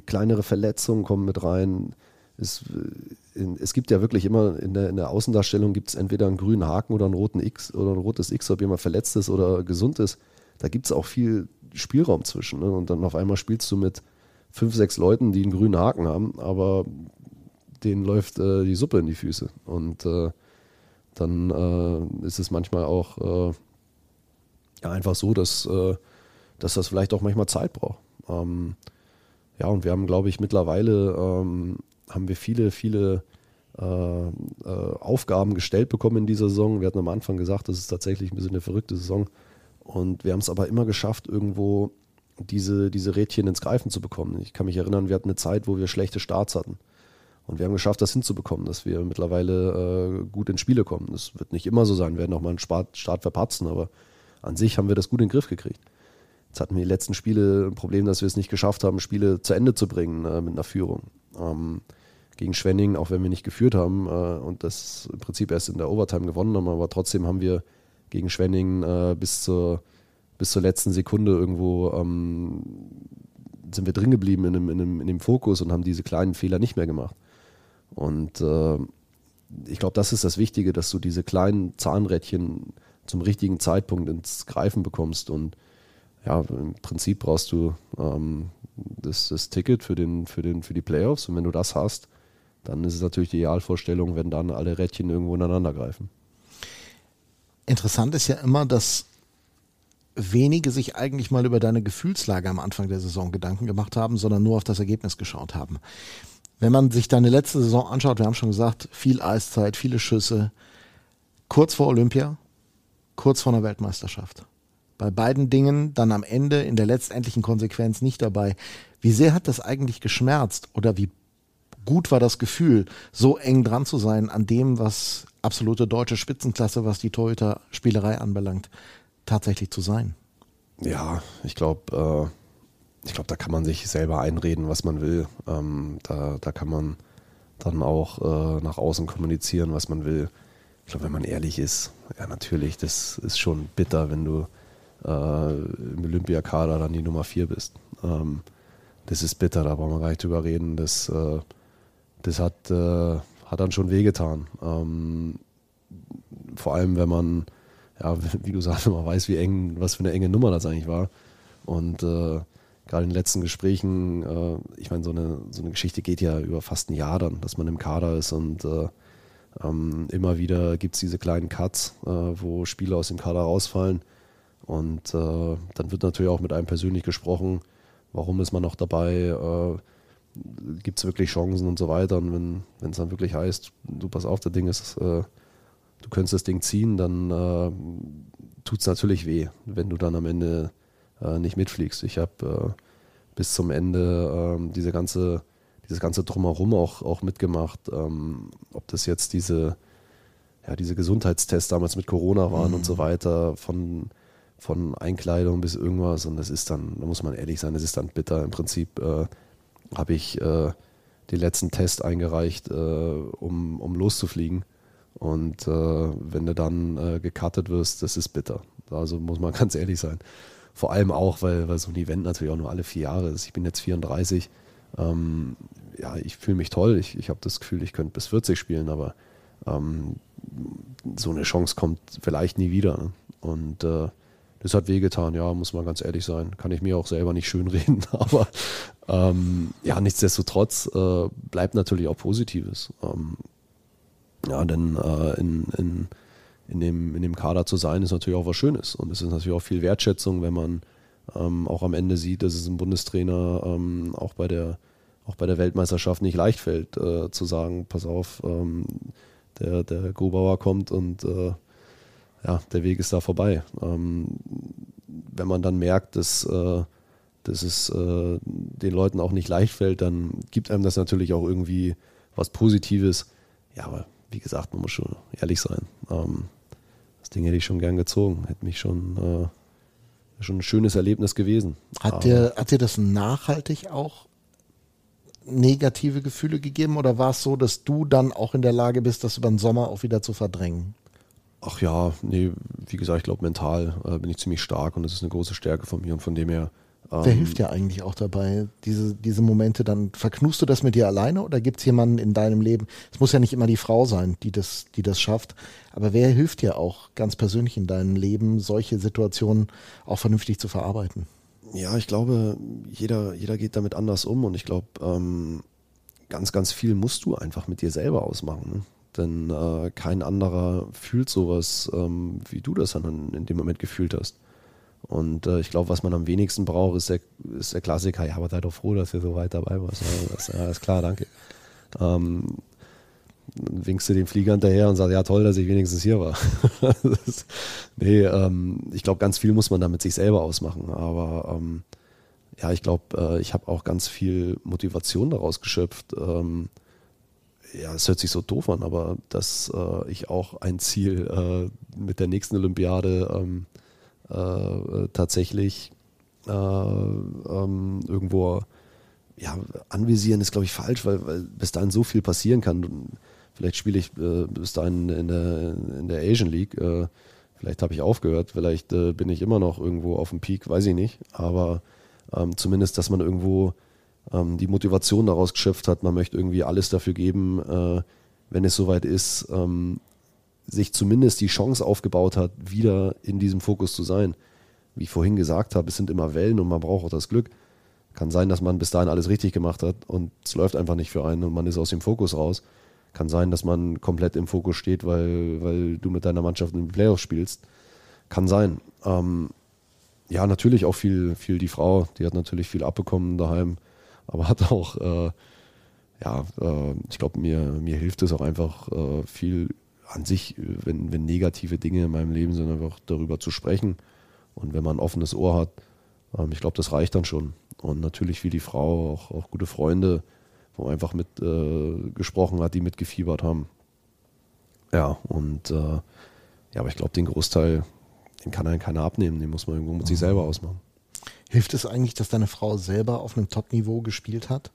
kleinere Verletzungen kommen mit rein. Es, äh, in, es, gibt ja wirklich immer in der, in der Außendarstellung gibt es entweder einen grünen Haken oder einen roten X oder ein rotes X, ob jemand verletzt ist oder gesund ist da gibt es auch viel Spielraum zwischen. Ne? Und dann auf einmal spielst du mit fünf, sechs Leuten, die einen grünen Haken haben, aber denen läuft äh, die Suppe in die Füße. Und äh, dann äh, ist es manchmal auch, äh, ja, einfach so, dass, äh, dass das vielleicht auch manchmal Zeit braucht. Ähm, ja, und wir haben, glaube ich, mittlerweile ähm, haben wir viele, viele äh, Aufgaben gestellt bekommen in dieser Saison. Wir hatten am Anfang gesagt, das ist tatsächlich ein bisschen eine verrückte Saison. Und wir haben es aber immer geschafft, irgendwo diese, diese Rädchen ins Greifen zu bekommen. Ich kann mich erinnern, wir hatten eine Zeit, wo wir schlechte Starts hatten. Und wir haben geschafft, das hinzubekommen, dass wir mittlerweile äh, gut in Spiele kommen. Das wird nicht immer so sein, wir werden auch mal einen Start, Start verpatzen, aber an sich haben wir das gut in den Griff gekriegt. Jetzt hatten wir die letzten Spiele ein Problem, dass wir es nicht geschafft haben, Spiele zu Ende zu bringen äh, mit einer Führung. Ähm, gegen Schwenning, auch wenn wir nicht geführt haben äh, und das im Prinzip erst in der Overtime gewonnen haben, aber trotzdem haben wir gegen Schwenning äh, bis, zur, bis zur letzten Sekunde irgendwo ähm, sind wir drin geblieben in dem, in, dem, in dem Fokus und haben diese kleinen Fehler nicht mehr gemacht. Und äh, ich glaube, das ist das Wichtige, dass du diese kleinen Zahnrädchen zum richtigen Zeitpunkt ins Greifen bekommst. Und ja, im Prinzip brauchst du ähm, das, das, Ticket für, den, für, den, für die Playoffs. Und wenn du das hast, dann ist es natürlich die Idealvorstellung, wenn dann alle Rädchen irgendwo ineinander greifen. Interessant ist ja immer, dass wenige sich eigentlich mal über deine Gefühlslage am Anfang der Saison Gedanken gemacht haben, sondern nur auf das Ergebnis geschaut haben. Wenn man sich deine letzte Saison anschaut, wir haben schon gesagt, viel Eiszeit, viele Schüsse, kurz vor Olympia, kurz vor einer Weltmeisterschaft. Bei beiden Dingen dann am Ende in der letztendlichen Konsequenz nicht dabei. Wie sehr hat das eigentlich geschmerzt oder wie gut war das Gefühl, so eng dran zu sein an dem, was absolute deutsche Spitzenklasse, was die Torhüter-Spielerei anbelangt, tatsächlich zu sein? Ja, ich glaube, äh ich da kann man sich selber einreden, was man will. Ähm, da, da kann man dann auch äh, nach außen kommunizieren, was man will. Ich glaube, wenn man ehrlich ist, ja natürlich, das ist schon bitter, wenn du äh, im Olympiakader dann die Nummer 4 bist. Ähm, das ist bitter, da brauchen wir gar nicht drüber reden. Das, äh, das hat, äh, hat dann schon wehgetan. Ähm, vor allem, wenn man, ja, wie du sagst, man weiß, wie eng, was für eine enge Nummer das eigentlich war. Und äh, gerade in den letzten Gesprächen, äh, ich meine, so eine, so eine Geschichte geht ja über fast ein Jahr dann, dass man im Kader ist und äh, ähm, immer wieder gibt es diese kleinen Cuts, äh, wo Spieler aus dem Kader rausfallen. Und äh, dann wird natürlich auch mit einem persönlich gesprochen, warum ist man noch dabei, äh, gibt es wirklich Chancen und so weiter. Und wenn es dann wirklich heißt, du pass auf, das Ding ist, äh, du könntest das Ding ziehen, dann äh, tut es natürlich weh, wenn du dann am Ende äh, nicht mitfliegst. Ich habe äh, bis zum Ende äh, diese ganze, dieses ganze Drumherum auch, auch mitgemacht. Ähm, ob das jetzt diese, ja, diese Gesundheitstests damals mit Corona waren mhm. und so mhm. weiter, von, von Einkleidung bis irgendwas. Und das ist dann, da muss man ehrlich sein, das ist dann bitter. Im Prinzip äh, habe ich äh, den letzten Test eingereicht, äh, um, um loszufliegen. Und wenn du dann gecuttet wirst, das ist bitter. Also muss man ganz ehrlich sein. Vor allem auch, weil, weil so ein Event natürlich auch nur alle vier Jahre ist. Ich bin jetzt 34. Ähm, ja, ich fühle mich toll. Ich, ich habe das Gefühl, ich könnte bis 40 spielen, aber ähm, so eine Chance kommt vielleicht nie wieder. Ne? Und äh, das hat wehgetan, ja, muss man ganz ehrlich sein. Kann ich mir auch selber nicht schönreden, aber ähm, ja, nichtsdestotrotz äh, bleibt natürlich auch Positives. Ähm, ja, denn äh, in, in in dem, in dem Kader zu sein, ist natürlich auch was Schönes. Und es ist natürlich auch viel Wertschätzung, wenn man ähm, auch am Ende sieht, dass es einem Bundestrainer ähm, auch, bei der, auch bei der Weltmeisterschaft nicht leicht fällt, äh, zu sagen, pass auf, ähm, der, der Grubauer kommt und äh, ja, der Weg ist da vorbei. Ähm, wenn man dann merkt, dass, äh, dass es äh, den Leuten auch nicht leicht fällt, dann gibt einem das natürlich auch irgendwie was Positives. Ja, aber wie gesagt, man muss schon ehrlich sein. Ähm, das Ding hätte ich schon gern gezogen. Hätte mich schon, äh, schon ein schönes Erlebnis gewesen. Hat dir, hat dir das nachhaltig auch negative Gefühle gegeben oder war es so, dass du dann auch in der Lage bist, das über den Sommer auch wieder zu verdrängen? Ach ja, nee, wie gesagt, ich glaube, mental äh, bin ich ziemlich stark und das ist eine große Stärke von mir und von dem her Wer ähm, hilft dir eigentlich auch dabei, diese, diese Momente dann? Verknust du das mit dir alleine oder gibt es jemanden in deinem Leben? Es muss ja nicht immer die Frau sein, die das, die das schafft, aber wer hilft dir auch ganz persönlich in deinem Leben, solche Situationen auch vernünftig zu verarbeiten? Ja, ich glaube, jeder, jeder geht damit anders um und ich glaube, ähm, ganz, ganz viel musst du einfach mit dir selber ausmachen. Ne? Denn äh, kein anderer fühlt sowas, ähm, wie du das dann in dem Moment gefühlt hast. Und äh, ich glaube, was man am wenigsten braucht, ist der, ist der Klassiker. Ja, aber sei doch froh, dass ihr so weit dabei warst. Ja, das, ja, ist klar, danke. Ähm, winkst du den Flieger hinterher und sagst, ja toll, dass ich wenigstens hier war. das, nee, ähm, ich glaube, ganz viel muss man da mit sich selber ausmachen. Aber ähm, ja, ich glaube, äh, ich habe auch ganz viel Motivation daraus geschöpft. Ähm, ja, es hört sich so doof an, aber dass äh, ich auch ein Ziel äh, mit der nächsten Olympiade ähm, äh, tatsächlich äh, ähm, irgendwo ja, anvisieren ist, glaube ich, falsch, weil, weil bis dahin so viel passieren kann. Vielleicht spiele ich äh, bis dahin in der, in der Asian League. Äh, vielleicht habe ich aufgehört, vielleicht äh, bin ich immer noch irgendwo auf dem Peak, weiß ich nicht. Aber ähm, zumindest, dass man irgendwo ähm, die Motivation daraus geschöpft hat, man möchte irgendwie alles dafür geben, äh, wenn es soweit ist, ähm, sich zumindest die Chance aufgebaut hat, wieder in diesem Fokus zu sein. Wie ich vorhin gesagt habe, es sind immer Wellen und man braucht auch das Glück. Kann sein, dass man bis dahin alles richtig gemacht hat und es läuft einfach nicht für einen und man ist aus dem Fokus raus. Kann sein, dass man komplett im Fokus steht, weil, weil du mit deiner Mannschaft in den Playoffs spielst. Kann sein. Ähm, ja, natürlich auch viel, viel die Frau, die hat natürlich viel abbekommen daheim, aber hat auch, äh, ja, äh, ich glaube, mir, mir hilft es auch einfach äh, viel an sich, wenn, wenn negative Dinge in meinem Leben sind, einfach darüber zu sprechen. Und wenn man ein offenes Ohr hat, ähm, ich glaube, das reicht dann schon. Und natürlich wie die Frau auch, auch gute Freunde, wo man einfach mit äh, gesprochen hat, die mitgefiebert haben. Ja, und äh, ja, aber ich glaube, den Großteil, den kann einem keiner abnehmen, den muss man irgendwo mit mhm. sich selber ausmachen. Hilft es eigentlich, dass deine Frau selber auf einem Top-Niveau gespielt hat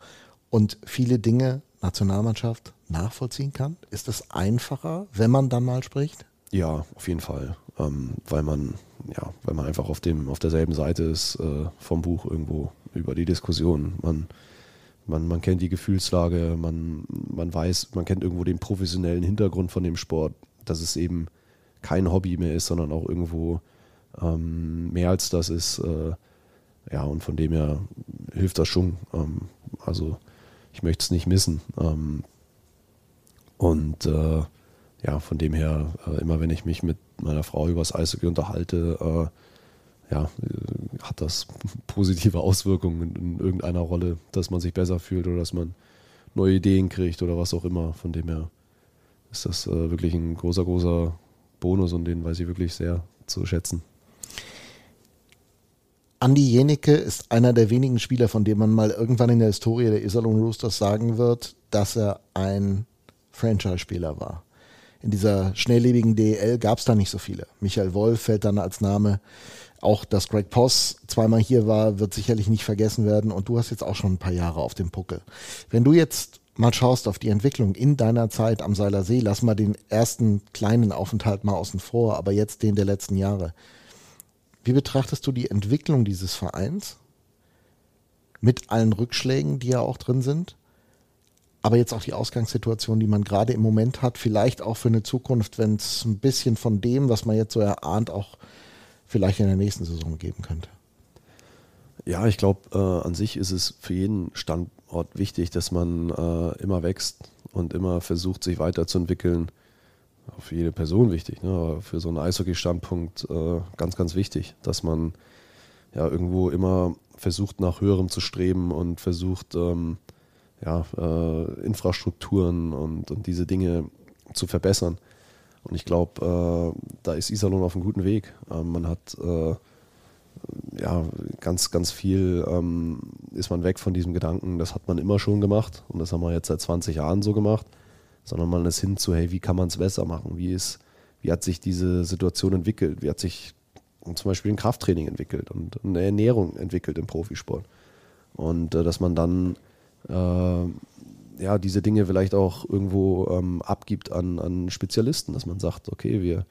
und viele Dinge, Nationalmannschaft, nachvollziehen kann? Ist es einfacher, wenn man dann mal spricht? Ja, auf jeden Fall. Ähm, weil man, ja, weil man einfach auf dem, auf derselben Seite ist äh, vom Buch irgendwo über die Diskussion. Man, man, man kennt die Gefühlslage, man, man weiß, man kennt irgendwo den professionellen Hintergrund von dem Sport, dass es eben kein Hobby mehr ist, sondern auch irgendwo ähm, mehr als das ist. Äh, ja, und von dem her hilft das schon. Ähm, also ich möchte es nicht missen. Ähm, und äh, ja, von dem her, äh, immer wenn ich mich mit meiner Frau über das Eishockey unterhalte, äh, ja, äh, hat das positive Auswirkungen in, in, irgendeiner Rolle, dass man sich besser fühlt oder dass man neue Ideen kriegt oder was auch immer. Von dem her ist das äh, wirklich ein großer, großer Bonus und den weiß ich wirklich sehr zu schätzen. Andi Jenecke ist einer der wenigen Spieler, von dem man mal irgendwann in der Historie der Iserlohn Roosters sagen wird, dass er ein Franchise-Spieler war. In dieser schnelllebigen DEL gab es da nicht so viele. Michael Wolf fällt dann als Name. Auch dass Greg Poss zweimal hier war, wird sicherlich nicht vergessen werden. Und du hast jetzt auch schon ein paar Jahre auf dem Puckel. Wenn du jetzt mal schaust auf die Entwicklung in deiner Zeit am Seiler See, lass mal den ersten kleinen Aufenthalt mal außen vor, aber jetzt den der letzten Jahre. Wie betrachtest du die Entwicklung dieses Vereins mit allen Rückschlägen, die ja auch drin sind? aber jetzt auch die Ausgangssituation, die man gerade im Moment hat, vielleicht auch für eine Zukunft, wenn es ein bisschen von dem, was man jetzt so erahnt, auch vielleicht in der nächsten Saison geben könnte. Ja, ich glaube, äh, an sich ist es für jeden Standort wichtig, dass man äh, immer wächst und immer versucht, sich weiterzuentwickeln. Für jede Person wichtig, ne? für so einen Eishockey-Standpunkt äh, ganz, ganz wichtig, dass man ja irgendwo immer versucht, nach höherem zu streben und versucht, ähm, ja, äh, Infrastrukturen und, und diese Dinge zu verbessern. Und ich glaube, äh, da ist Iserlohn auf einem guten Weg. Ähm, man hat äh, ja ganz, ganz viel ähm, ist man weg von diesem Gedanken, das hat man immer schon gemacht und das haben wir jetzt seit 20 Jahren so gemacht, sondern man ist hin zu, hey, wie kann man es besser machen? Wie ist, wie hat sich diese Situation entwickelt? Wie hat sich zum Beispiel ein Krafttraining entwickelt und eine Ernährung entwickelt im Profisport? Und äh, dass man dann äh, ja, diese Dinge vielleicht auch irgendwo ähm, abgibt an, an Spezialisten, dass man sagt, okay, wir,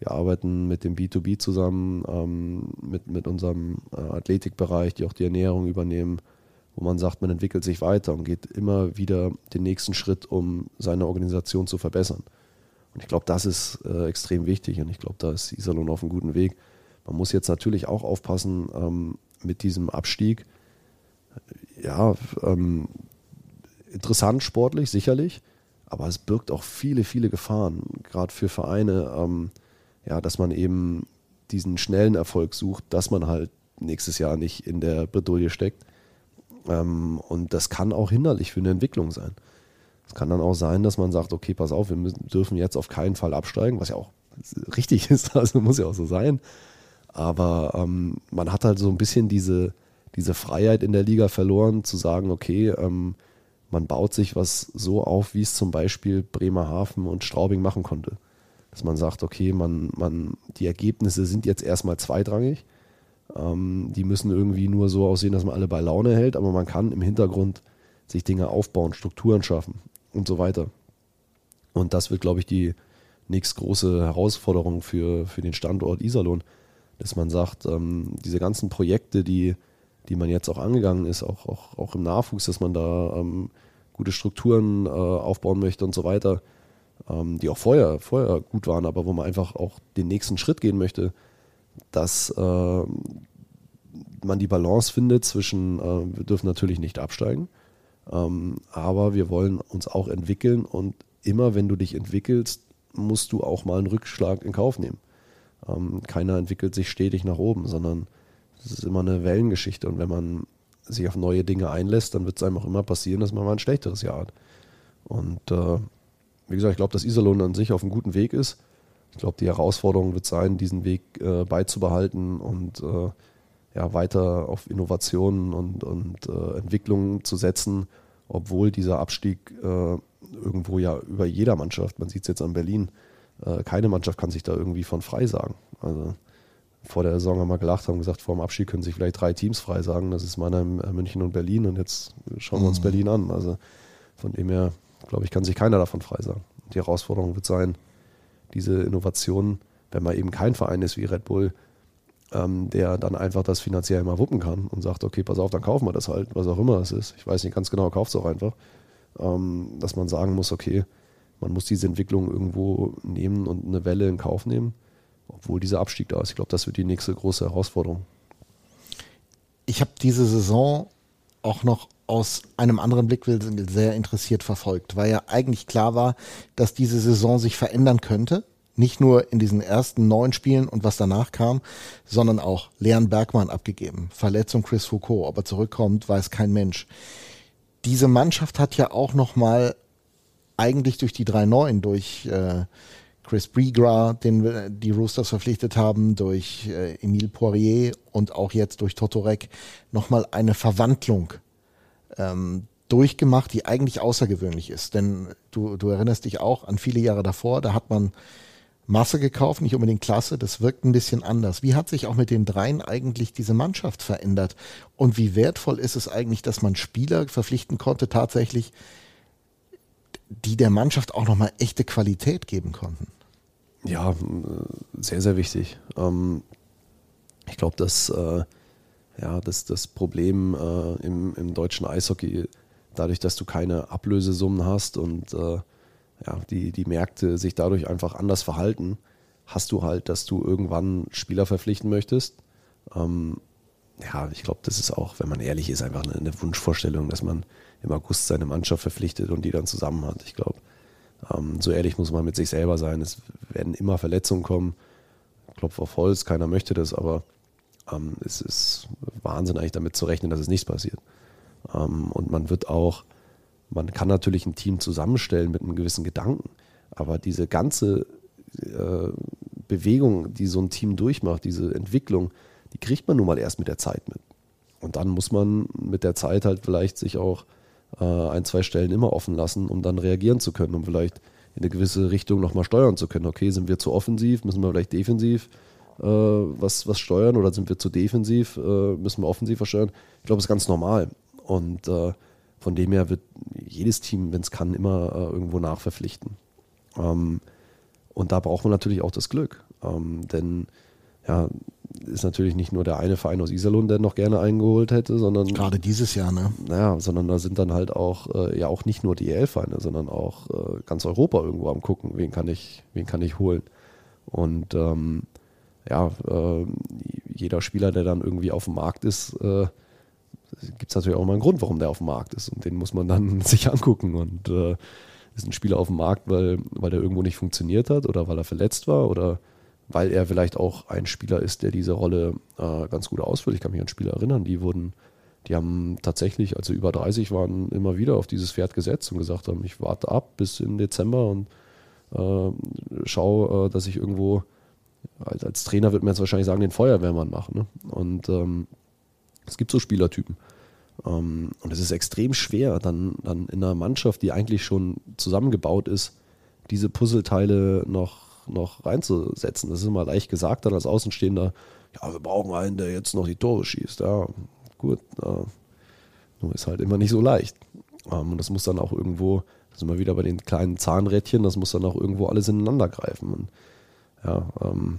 wir arbeiten mit dem B2B zusammen, ähm, mit, mit unserem äh, Athletikbereich, die auch die Ernährung übernehmen, wo man sagt, man entwickelt sich weiter und geht immer wieder den nächsten Schritt, um seine Organisation zu verbessern. Und ich glaube, das ist äh, extrem wichtig und ich glaube, da ist Iserlohn auf einem guten Weg. Man muss jetzt natürlich auch aufpassen ähm, mit diesem Abstieg ja, ähm, interessant sportlich, sicherlich, aber es birgt auch viele, viele Gefahren, gerade für Vereine, ähm, ja, dass man eben diesen schnellen Erfolg sucht, dass man halt nächstes Jahr nicht in der Bredouille steckt. Ähm, und das kann auch hinderlich für eine Entwicklung sein. Es kann dann auch sein, dass man sagt, okay, pass auf, wir müssen, dürfen jetzt auf keinen Fall absteigen, was ja auch richtig ist, also muss ja auch so sein. Aber ähm, man hat halt so ein bisschen diese, diese Freiheit in der Liga verloren, zu sagen, okay, ähm, man baut sich was so auf, wie es zum Beispiel Bremerhaven und Straubing machen konnte. Dass man sagt, okay, man, man, die Ergebnisse sind jetzt erstmal zweitrangig. Ähm, die müssen irgendwie nur so aussehen, dass man alle bei Laune hält, aber man kann im Hintergrund sich Dinge aufbauen, Strukturen schaffen und so weiter. Und das wird, glaube ich, die nächst große Herausforderung für, für den Standort Iserlohn, dass man sagt, ähm, diese ganzen Projekte, die, die man jetzt auch angegangen ist, auch, auch, auch im Nachwuchs, dass man da ähm, gute Strukturen äh, aufbauen möchte und so weiter, ähm, die auch vorher, vorher gut waren, aber wo man einfach auch den nächsten Schritt gehen möchte, dass äh, man die Balance findet zwischen, äh, wir dürfen natürlich nicht absteigen, ähm, aber wir wollen uns auch entwickeln und immer wenn du dich entwickelst, musst du auch mal einen Rückschlag in Kauf nehmen. Ähm, keiner entwickelt sich stetig nach oben, sondern es ist immer eine Wellengeschichte und wenn man sich auf neue Dinge einlässt, dann wird es einem auch immer passieren, dass man mal ein schlechteres Jahr hat. Und äh, wie gesagt, ich glaube, dass Iserlohn an sich auf einem guten Weg ist. Ich glaube, die Herausforderung wird sein, diesen Weg äh, beizubehalten und äh, ja, weiter auf Innovationen und, und äh, Entwicklungen zu setzen, obwohl dieser Abstieg äh, irgendwo ja über jeder Mannschaft, man sieht es jetzt an Berlin, äh, keine Mannschaft kann sich da irgendwie von frei sagen. Also vor der Saison haben wir gelacht, haben gesagt, vor dem Abschied können sich vielleicht drei Teams frei sagen. Das ist Mannheim, äh, München und Berlin. Und jetzt schauen wir uns mhm. Berlin an. Also von dem her, glaube ich, kann sich keiner davon frei sagen. Die Herausforderung wird sein, diese Innovationen, wenn man eben kein Verein ist wie Red Bull, ähm, der dann einfach das finanziell mal wuppen kann und sagt, okay, pass auf, dann kaufen wir das halt, was auch immer es ist. Ich weiß nicht ganz genau, kauft es auch einfach. Ähm, dass man sagen muss, okay, man muss diese Entwicklung irgendwo nehmen und eine Welle in Kauf nehmen obwohl dieser Abstieg da ist. Ich glaube, das wird die nächste große Herausforderung. Ich habe diese Saison auch noch aus einem anderen Blickwinkel sehr interessiert verfolgt, weil ja eigentlich klar war, dass diese Saison sich verändern könnte. Nicht nur in diesen ersten neun Spielen und was danach kam, sondern auch Leon Bergmann abgegeben. Verletzung Chris Foucault, ob er zurückkommt, weiß kein Mensch. Diese Mannschaft hat ja auch noch mal eigentlich durch die drei Neuen, durch äh, Chris Bregra, den die Roosters verpflichtet haben, durch äh, Emile Poirier und auch jetzt durch Totorek nochmal eine Verwandlung ähm, durchgemacht, die eigentlich außergewöhnlich ist. Denn du, du erinnerst dich auch an viele Jahre davor, da hat man Masse gekauft, nicht unbedingt Klasse, das wirkt ein bisschen anders. Wie hat sich auch mit den dreien eigentlich diese Mannschaft verändert? Und wie wertvoll ist es eigentlich, dass man Spieler verpflichten konnte, tatsächlich, die der Mannschaft auch nochmal echte Qualität geben konnten? Ja, sehr, sehr wichtig. Ähm, ich glaube, dass äh, ja, das, das Problem äh, im, im deutschen Eishockey, dadurch, dass du keine Ablösesummen hast und äh, ja, die, die Märkte sich dadurch einfach anders verhalten, hast du halt, dass du irgendwann Spieler verpflichten möchtest. Ähm, ja, ich glaube, das ist auch, wenn man ehrlich ist, einfach eine, eine, Wunschvorstellung, dass man im August seine Mannschaft verpflichtet und die dann zusammen hat. Ich glaube, ähm, so ehrlich muss man mit sich selber sein. Es werden immer Verletzungen kommen. Klopf auf Holz, keiner möchte das, aber ähm, es ist Wahnsinn eigentlich damit zu rechnen, dass es nichts passiert. Ähm, und man wird auch, man kann natürlich ein Team zusammenstellen mit einem gewissen Gedanken, aber diese ganze äh, Bewegung, die so ein Team durchmacht, diese Entwicklung, die kriegt man nun mal erst mit der Zeit mit. Und dann muss man mit der Zeit halt vielleicht sich auch äh, ein, zwei Stellen immer offen lassen, um dann reagieren zu können, um vielleicht in eine gewisse Richtung nochmal steuern zu können. Okay, sind wir zu offensiv, müssen wir vielleicht defensiv was, was steuern oder sind wir zu defensiv, äh, müssen wir offensiv steuern? Ich glaube, das ist ganz normal. Und äh, von dem her wird jedes Team, wenn es kann, immer äh, irgendwo nachverpflichten. Ähm, und da braucht man natürlich auch das Glück. Ähm, denn ja, ist natürlich nicht nur der eine Verein aus Iserlohn, der noch gerne eingeholt hätte, sondern. Gerade dieses Jahr, ne? Naja, sondern da sind dann halt auch, äh, ja auch nicht nur die EL-Vereine, sondern auch äh, ganz Europa irgendwo am gucken, wen kann ich, wen kann ich holen. Und ähm, ja, äh, jeder Spieler, der dann irgendwie auf dem Markt ist, äh, gibt es natürlich auch mal einen Grund, warum der auf dem Markt ist. Und den muss man dann sich angucken. Und äh, ist ein Spieler auf dem Markt, weil, weil der irgendwo nicht funktioniert hat oder weil er verletzt war oder weil er vielleicht auch ein Spieler ist, der diese Rolle äh, ganz gut ausfüllt. Ich kann mich an Spieler erinnern, die wurden, die haben tatsächlich, als sie über 30 waren, immer wieder auf dieses Pferd gesetzt und gesagt haben, ich warte ab bis in Dezember und äh, schau, äh, dass ich irgendwo, als, als, Trainer wird man jetzt wahrscheinlich sagen, den Feuerwehrmann mache. Ne? Und ähm, es gibt so Spielertypen. Ähm, und es ist extrem schwer, dann, dann in einer Mannschaft, die eigentlich schon zusammengebaut ist, diese Puzzleteile noch, noch reinzusetzen. Das ist immer leicht gesagt dann als Außenstehender, ja, wir brauchen einen, der jetzt noch die Tore schießt. Ja, gut. Ja. Nur ist halt immer nicht so leicht. Ähm, und das muss dann auch irgendwo, da sind wir wieder bei den kleinen Zahnrädchen, das muss dann auch irgendwo alles ineinander greifen. Und ja, ähm,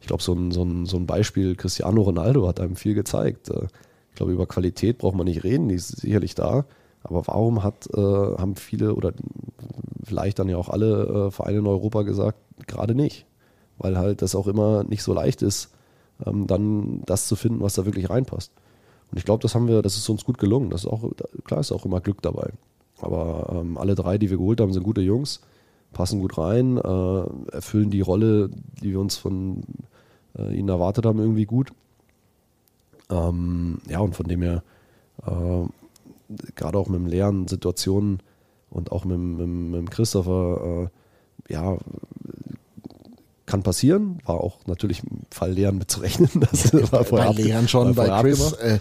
ich glaube, so ein, so, ein, so ein Beispiel, Cristiano Ronaldo hat einem viel gezeigt. Äh, ich glaube, über Qualität braucht man nicht reden, die ist sicherlich da. Aber warum hat, äh, haben viele oder vielleicht dann ja auch alle äh, Vereine in Europa gesagt, gerade nicht? Weil halt das auch immer nicht so leicht ist, ähm, dann das zu finden, was da wirklich reinpasst. Und ich glaube, das haben wir, das ist uns gut gelungen. Das ist auch, klar ist auch immer Glück dabei. Aber ähm, alle drei, die wir geholt haben, sind gute Jungs, passen gut rein, äh, erfüllen die Rolle, die wir uns von äh, ihnen erwartet haben, irgendwie gut. Ähm, ja, und von dem her, äh, gerade auch mit dem leeren Situationen und auch mit, mit, mit Christopher, äh, ja, kann passieren, war auch natürlich im Fall Lehren mitzurechnen. Das war vorher bei Lehren schon, bei Chris. Äh,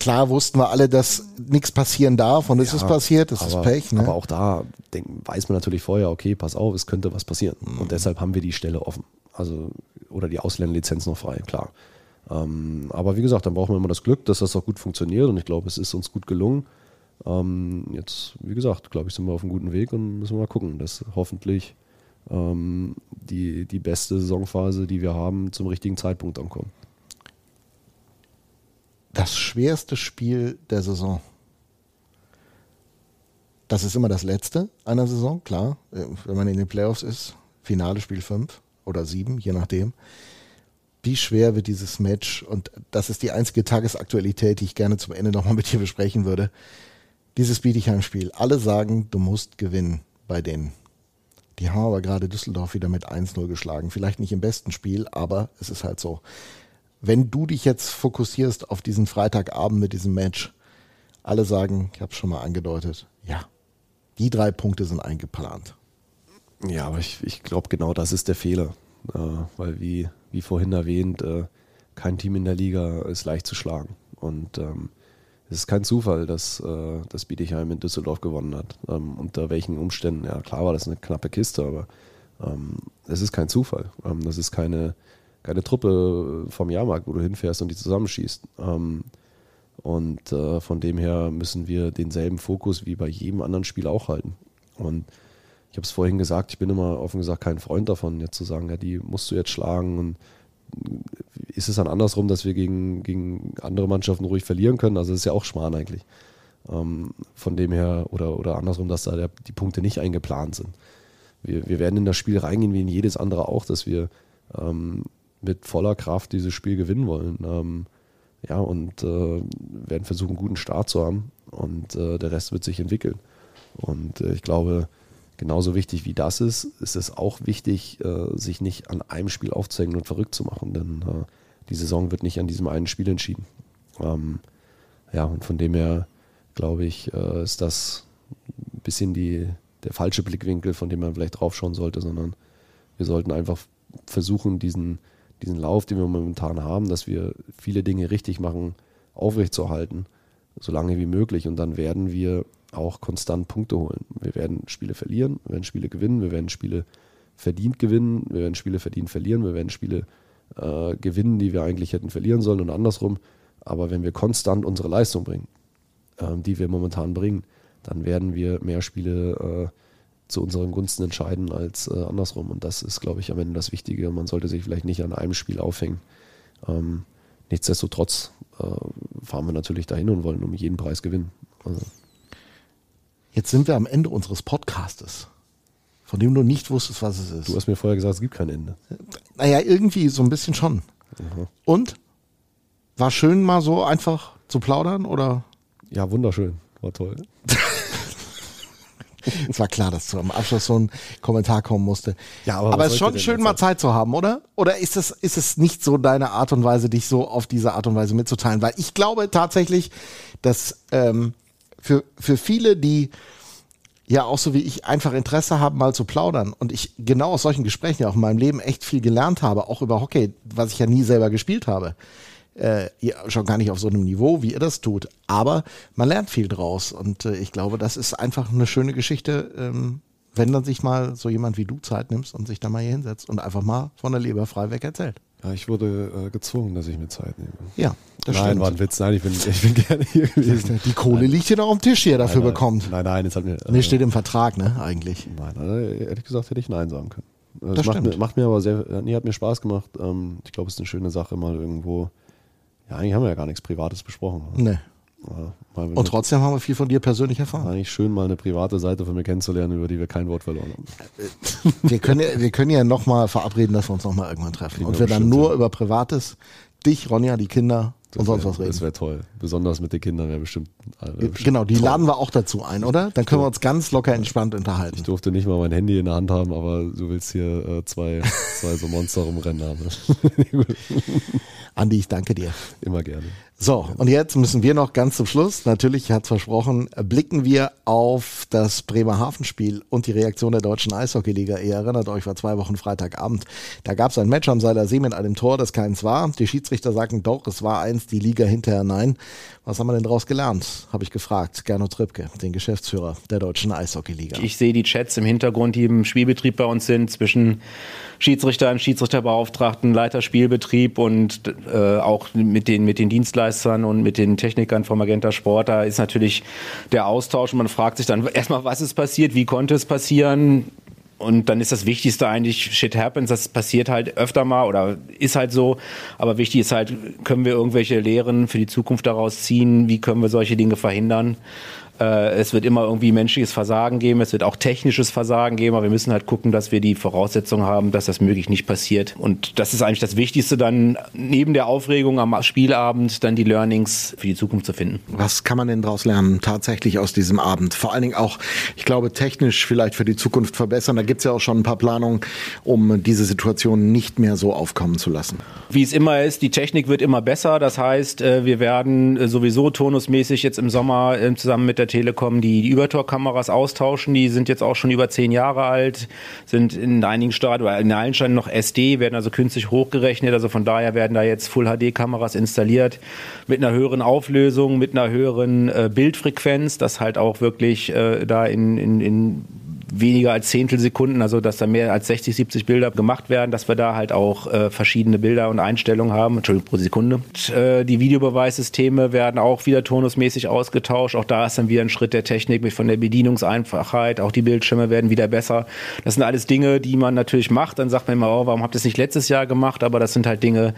klar wussten wir alle, dass nichts passieren darf und es ja, ist passiert, das aber, ist Pech. Ne? Aber auch da denk, weiß man natürlich vorher, okay, pass auf, es könnte was passieren. Mhm. Und deshalb haben wir die Stelle offen. Also, oder die Ausländerlizenz noch frei, klar. Ähm, aber wie gesagt, dann brauchen wir immer das Glück, dass das auch gut funktioniert und ich glaube, es ist uns gut gelungen. Ähm, jetzt, wie gesagt, glaube ich, sind wir auf einem guten Weg und müssen wir mal gucken, dass hoffentlich ähm, die, die beste Saisonphase, die wir haben, zum richtigen Zeitpunkt ankommt. Das schwerste Spiel der Saison. Das ist immer das letzte einer Saison, klar. Äh, wenn man in den Playoffs ist, Finale Spiel 5 oder 7, je nachdem wie schwer wird dieses Match, und das ist die einzige Tagesaktualität, die ich gerne zum Ende nochmal mit dir besprechen würde, dieses Bietigheim-Spiel. Alle sagen, du musst gewinnen bei denen. Die haben aber gerade Düsseldorf wieder mit 1-0 geschlagen. Vielleicht nicht im besten Spiel, aber es ist halt so. Wenn du dich jetzt fokussierst auf diesen Freitagabend mit diesem Match, alle sagen, ich habe es schon mal angedeutet, ja, die drei Punkte sind eingeplant. Ja, aber ich, ich glaube, genau das ist der Fehler. Äh, weil wie, wie vorhin erwähnt, äh, kein Team in der Liga ist leicht zu schlagen. Und ähm, es ist kein Zufall, dass äh, das Bietigheim in Düsseldorf gewonnen hat. Ähm, unter welchen Umständen, ja klar war das eine knappe Kiste, aber ähm, es ist kein Zufall. Ähm, das ist keine, keine Truppe vom Jahrmarkt, wo du hinfährst und die zusammenschießt. Ähm, und äh, von dem her müssen wir denselben Fokus wie bei jedem anderen Spiel auch halten. Und ich habe es vorhin gesagt, ich bin immer offen gesagt kein Freund davon, jetzt zu sagen, ja, die musst du jetzt schlagen und ist es dann andersrum, dass wir gegen, gegen andere Mannschaften ruhig verlieren können? Also das ist ja auch Schmarrn eigentlich. Ähm, von dem her, oder, oder andersrum, dass da der, die Punkte nicht eingeplant sind. Wir, wir werden in das Spiel reingehen, wie in jedes andere auch, dass wir ähm, mit voller Kraft dieses Spiel gewinnen wollen. Ähm, ja, und äh, werden versuchen, einen guten Start zu haben und äh, der Rest wird sich entwickeln. Und äh, ich glaube, genauso wichtig wie das ist, ist es auch wichtig, äh, sich nicht an einem Spiel aufzuhängen und verrückt zu machen, denn äh, die Saison wird nicht an diesem einen Spiel entschieden. Ähm, ja, und von dem her glaube ich, äh, ist das ein bisschen die, der falsche Blickwinkel, von dem man vielleicht draufschauen sollte, sondern wir sollten einfach versuchen, diesen, diesen Lauf, den wir momentan haben, dass wir viele Dinge richtig machen, aufrechtzuerhalten, so lange wie möglich. Und dann werden wir auch konstant Punkte holen. Wir werden Spiele verlieren, wir werden Spiele gewinnen, wir werden Spiele verdient gewinnen, wir werden Spiele verdient verlieren, wir werden Spiele äh, gewinnen, die wir eigentlich hätten verlieren sollen und andersrum. Aber wenn wir konstant unsere Leistung bringen, äh, die wir momentan bringen, dann werden wir mehr Spiele äh, zu unseren Gunsten entscheiden als äh, andersrum. Und das ist, glaube ich, am Ende das Wichtige. Man sollte sich vielleicht nicht an einem Spiel aufhängen. Ähm, nichtsdestotrotz äh, fahren wir natürlich dahin und wollen um jeden Preis gewinnen. Also. Jetzt sind wir am Ende unseres Podcastes, von dem du nicht wusstest, was es ist. Du hast mir vorher gesagt, es gibt kein Ende. Naja, irgendwie so ein bisschen schon. Mhm. Und? War schön mal so einfach zu plaudern oder? Ja, wunderschön. War toll. es war klar, dass zum Abschluss so ein Kommentar kommen musste. Ja, aber es ist schon schön, mal? Zeit zu haben, oder? Oder ist es, ist es nicht so deine Art und Weise, dich so auf diese Art und Weise mitzuteilen? Weil ich glaube tatsächlich, dass ähm, für, für viele, die ja auch so wie ich einfach Interesse haben, mal zu plaudern und ich genau aus solchen Gesprächen ja auch in meinem Leben echt viel gelernt habe, auch über Hockey, was ich ja nie selber gespielt habe. Äh, ja, schon gar nicht auf so einem Niveau, wie ihr das tut. Aber man lernt viel draus und äh, ich glaube, das ist einfach eine schöne Geschichte, ähm, wenn dann sich mal so jemand wie du Zeit nimmst und sich da mal hier hinsetzt und einfach mal von der Leber frei weg erzählt. Ich wurde äh, gezwungen, dass ich mir Zeit nehme. Ja, das nein, stimmt. war ein Witz. Nein, ich bin, ich bin gerne hier gewesen. Die Kohle liegt hier noch auf dem Tisch, die er dafür nein, bekommt. Nein, nein, jetzt hat mir. Nee, äh, steht im Vertrag, ne, eigentlich. Nein, nein, ehrlich gesagt hätte ich Nein sagen können. Das, Das macht, stimmt. mir, macht mir aber sehr, nee, hat mir Spaß gemacht. Ähm, ich glaube, es ist eine schöne Sache, mal irgendwo. Ja, eigentlich haben wir ja gar nichts Privates besprochen. Nee. Ja, mal, Und trotzdem haben wir viel von dir persönlich erfahren. eigentlich schön, mal eine private Seite von mir kennenzulernen, über die wir kein Wort verloren haben. Wir können ja, wir können ja nochmal verabreden, dass wir uns nochmal irgendwann treffen. Kriegen Und wir dann nur hin. über Privates, dich, Ronja, die Kinder und sonst wär- was reden. Das wäre toll. Besonders mit den Kindern wäre bestimmt. Äh, wär bestimmt Genau, die toll. laden wir auch dazu ein, oder? Dann können wir uns ganz locker entspannt unterhalten. Ich durfte nicht mal mein Handy in der Hand haben, aber du willst hier äh, zwei, zwei so Monster rumrennen haben. Andi, ich danke dir. Immer gerne. So, und jetzt müssen wir noch ganz zum Schluss, natürlich hat es versprochen, blicken wir auf das Bremerhaven-Spiel und die Reaktion der deutschen Eishockeyliga. Ihr erinnert euch, war zwei Wochen Freitagabend. Da gab es ein Match am Seiler See mit einem Tor, das keins war. Die Schiedsrichter sagten doch, es war eins, die Liga hinterher nein. Was haben wir denn daraus gelernt? Habe ich gefragt. Gernot Trippke, den Geschäftsführer der deutschen Eishockeyliga. Ich sehe die Chats im Hintergrund, die im Spielbetrieb bei uns sind, zwischen Schiedsrichter und Schiedsrichterbeauftragten, Leiter Spielbetrieb und äh, auch mit den, mit den Dienstleistern und mit den Technikern vom Magenta Sport. Da ist natürlich der Austausch man fragt sich dann erstmal, was ist passiert, wie konnte es passieren? Und dann ist das Wichtigste eigentlich, shit happens, das passiert halt öfter mal oder ist halt so. Aber wichtig ist halt, können wir irgendwelche Lehren für die Zukunft daraus ziehen? Wie können wir solche Dinge verhindern? Äh, es wird immer irgendwie menschliches Versagen geben, es wird auch technisches Versagen geben, aber wir müssen halt gucken, dass wir die Voraussetzungen haben, dass das möglich nicht passiert. Und das ist eigentlich das Wichtigste dann, neben der Aufregung am Spielabend, dann die Learnings für die Zukunft zu finden. Was kann man denn daraus lernen, tatsächlich aus diesem Abend? Vor allen Dingen auch, ich glaube, technisch vielleicht für die Zukunft verbessern. Da gibt es ja auch schon ein paar Planungen, um diese Situation nicht mehr so aufkommen zu lassen. Wie es immer ist, die Technik wird immer besser. Das heißt, äh, wir werden äh, sowieso turnusmäßig jetzt im Sommer zusammen mit der Telekom die, die Übertorkameras austauschen. Die sind jetzt auch schon über zehn Jahre alt, sind in einigen Stadien in allen Stadien noch SD, werden also künstlich hochgerechnet. Also von daher werden da jetzt Full-HD-Kameras installiert mit einer höheren Auflösung, mit einer höheren äh, Bildfrequenz, dass halt auch wirklich äh, da in, in, in weniger als Zehntelsekunden, also dass da mehr als 60, 70 Bilder gemacht werden, dass wir da halt auch äh, verschiedene Bilder und Einstellungen haben, Entschuldigung, pro Sekunde. Und, äh, die Videobeweissysteme werden auch wieder turnusmäßig ausgetauscht. Auch da ist dann wieder ein Schritt der Technik mit von der Bedienungseinfachheit. Auch die Bildschirme werden wieder besser. Das sind alles Dinge, die man natürlich macht. Dann sagt man immer, oh, warum habt ihr das nicht letztes Jahr gemacht? Aber das sind halt Dinge,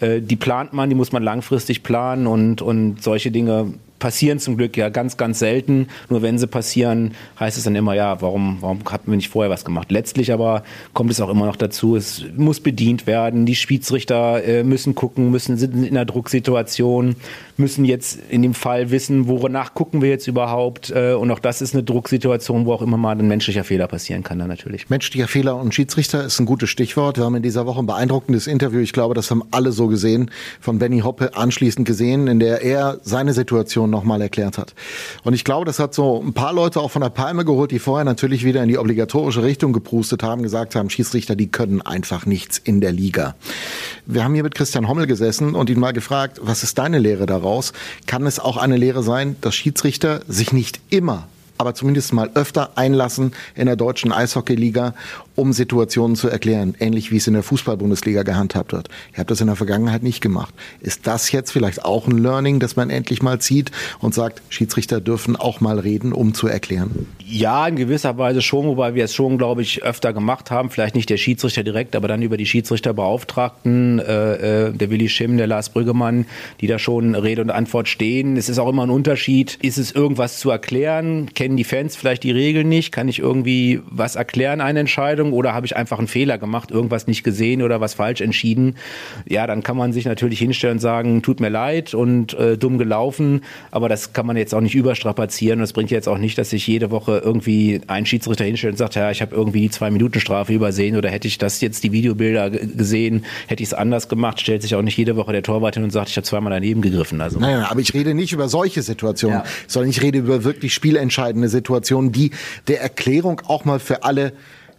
äh, die plant man, die muss man langfristig planen und, und solche Dinge passieren zum Glück ja ganz, ganz selten. Nur wenn sie passieren, heißt es dann immer, ja, warum, warum hatten wir nicht vorher was gemacht? Letztlich aber kommt es auch immer noch dazu, es muss bedient werden. Die Schiedsrichter äh, müssen gucken, müssen sind in einer Drucksituation, müssen jetzt in dem Fall wissen, wonach gucken wir jetzt überhaupt. Äh, und auch das ist eine Drucksituation, wo auch immer mal ein menschlicher Fehler passieren kann dann natürlich. Menschlicher Fehler und Schiedsrichter ist ein gutes Stichwort. Wir haben in dieser Woche ein beeindruckendes Interview, ich glaube, das haben alle so gesehen, von Benny Hoppe anschließend gesehen, in der er seine Situation nochmal erklärt hat. Und ich glaube, das hat so ein paar Leute auch von der Palme geholt, die vorher natürlich wieder in die obligatorische Richtung geprustet haben, gesagt haben, Schiedsrichter, die können einfach nichts in der Liga. Wir haben hier mit Christian Hommel gesessen und ihn mal gefragt, was ist deine Lehre daraus? Kann es auch eine Lehre sein, dass Schiedsrichter sich nicht immer aber zumindest mal öfter einlassen in der deutschen Eishockeyliga, um Situationen zu erklären, ähnlich wie es in der Fußball-Bundesliga gehandhabt wird. Ihr habt das in der Vergangenheit nicht gemacht. Ist das jetzt vielleicht auch ein Learning, das man endlich mal zieht und sagt, Schiedsrichter dürfen auch mal reden, um zu erklären? Ja, in gewisser Weise schon, wobei wir es schon, glaube ich, öfter gemacht haben. Vielleicht nicht der Schiedsrichter direkt, aber dann über die Schiedsrichterbeauftragten, äh, äh, der Willi Schimm, der Lars Brüggemann, die da schon Rede und Antwort stehen. Es ist auch immer ein Unterschied. Ist es irgendwas zu erklären? Kennen die Fans vielleicht die Regeln nicht? Kann ich irgendwie was erklären, eine Entscheidung? Entscheidung oder habe ich einfach einen Fehler gemacht, irgendwas nicht gesehen oder was falsch entschieden. Ja, dann kann man sich natürlich hinstellen und sagen, tut mir leid und äh, dumm gelaufen, aber das kann man jetzt auch nicht überstrapazieren. Das bringt jetzt auch nicht, dass sich jede Woche irgendwie ein Schiedsrichter hinstellt und sagt, ja, ich habe irgendwie die Zwei-Minuten-Strafe übersehen oder hätte ich das jetzt die Videobilder gesehen, hätte ich es anders gemacht, stellt sich auch nicht jede Woche der Torwart hin und sagt, ich habe zweimal daneben gegriffen. Also. Nein, nein, aber ich rede nicht über solche Situationen, ja. sondern ich rede über wirklich spielentscheidende Situationen, die der Erklärung auch mal für alle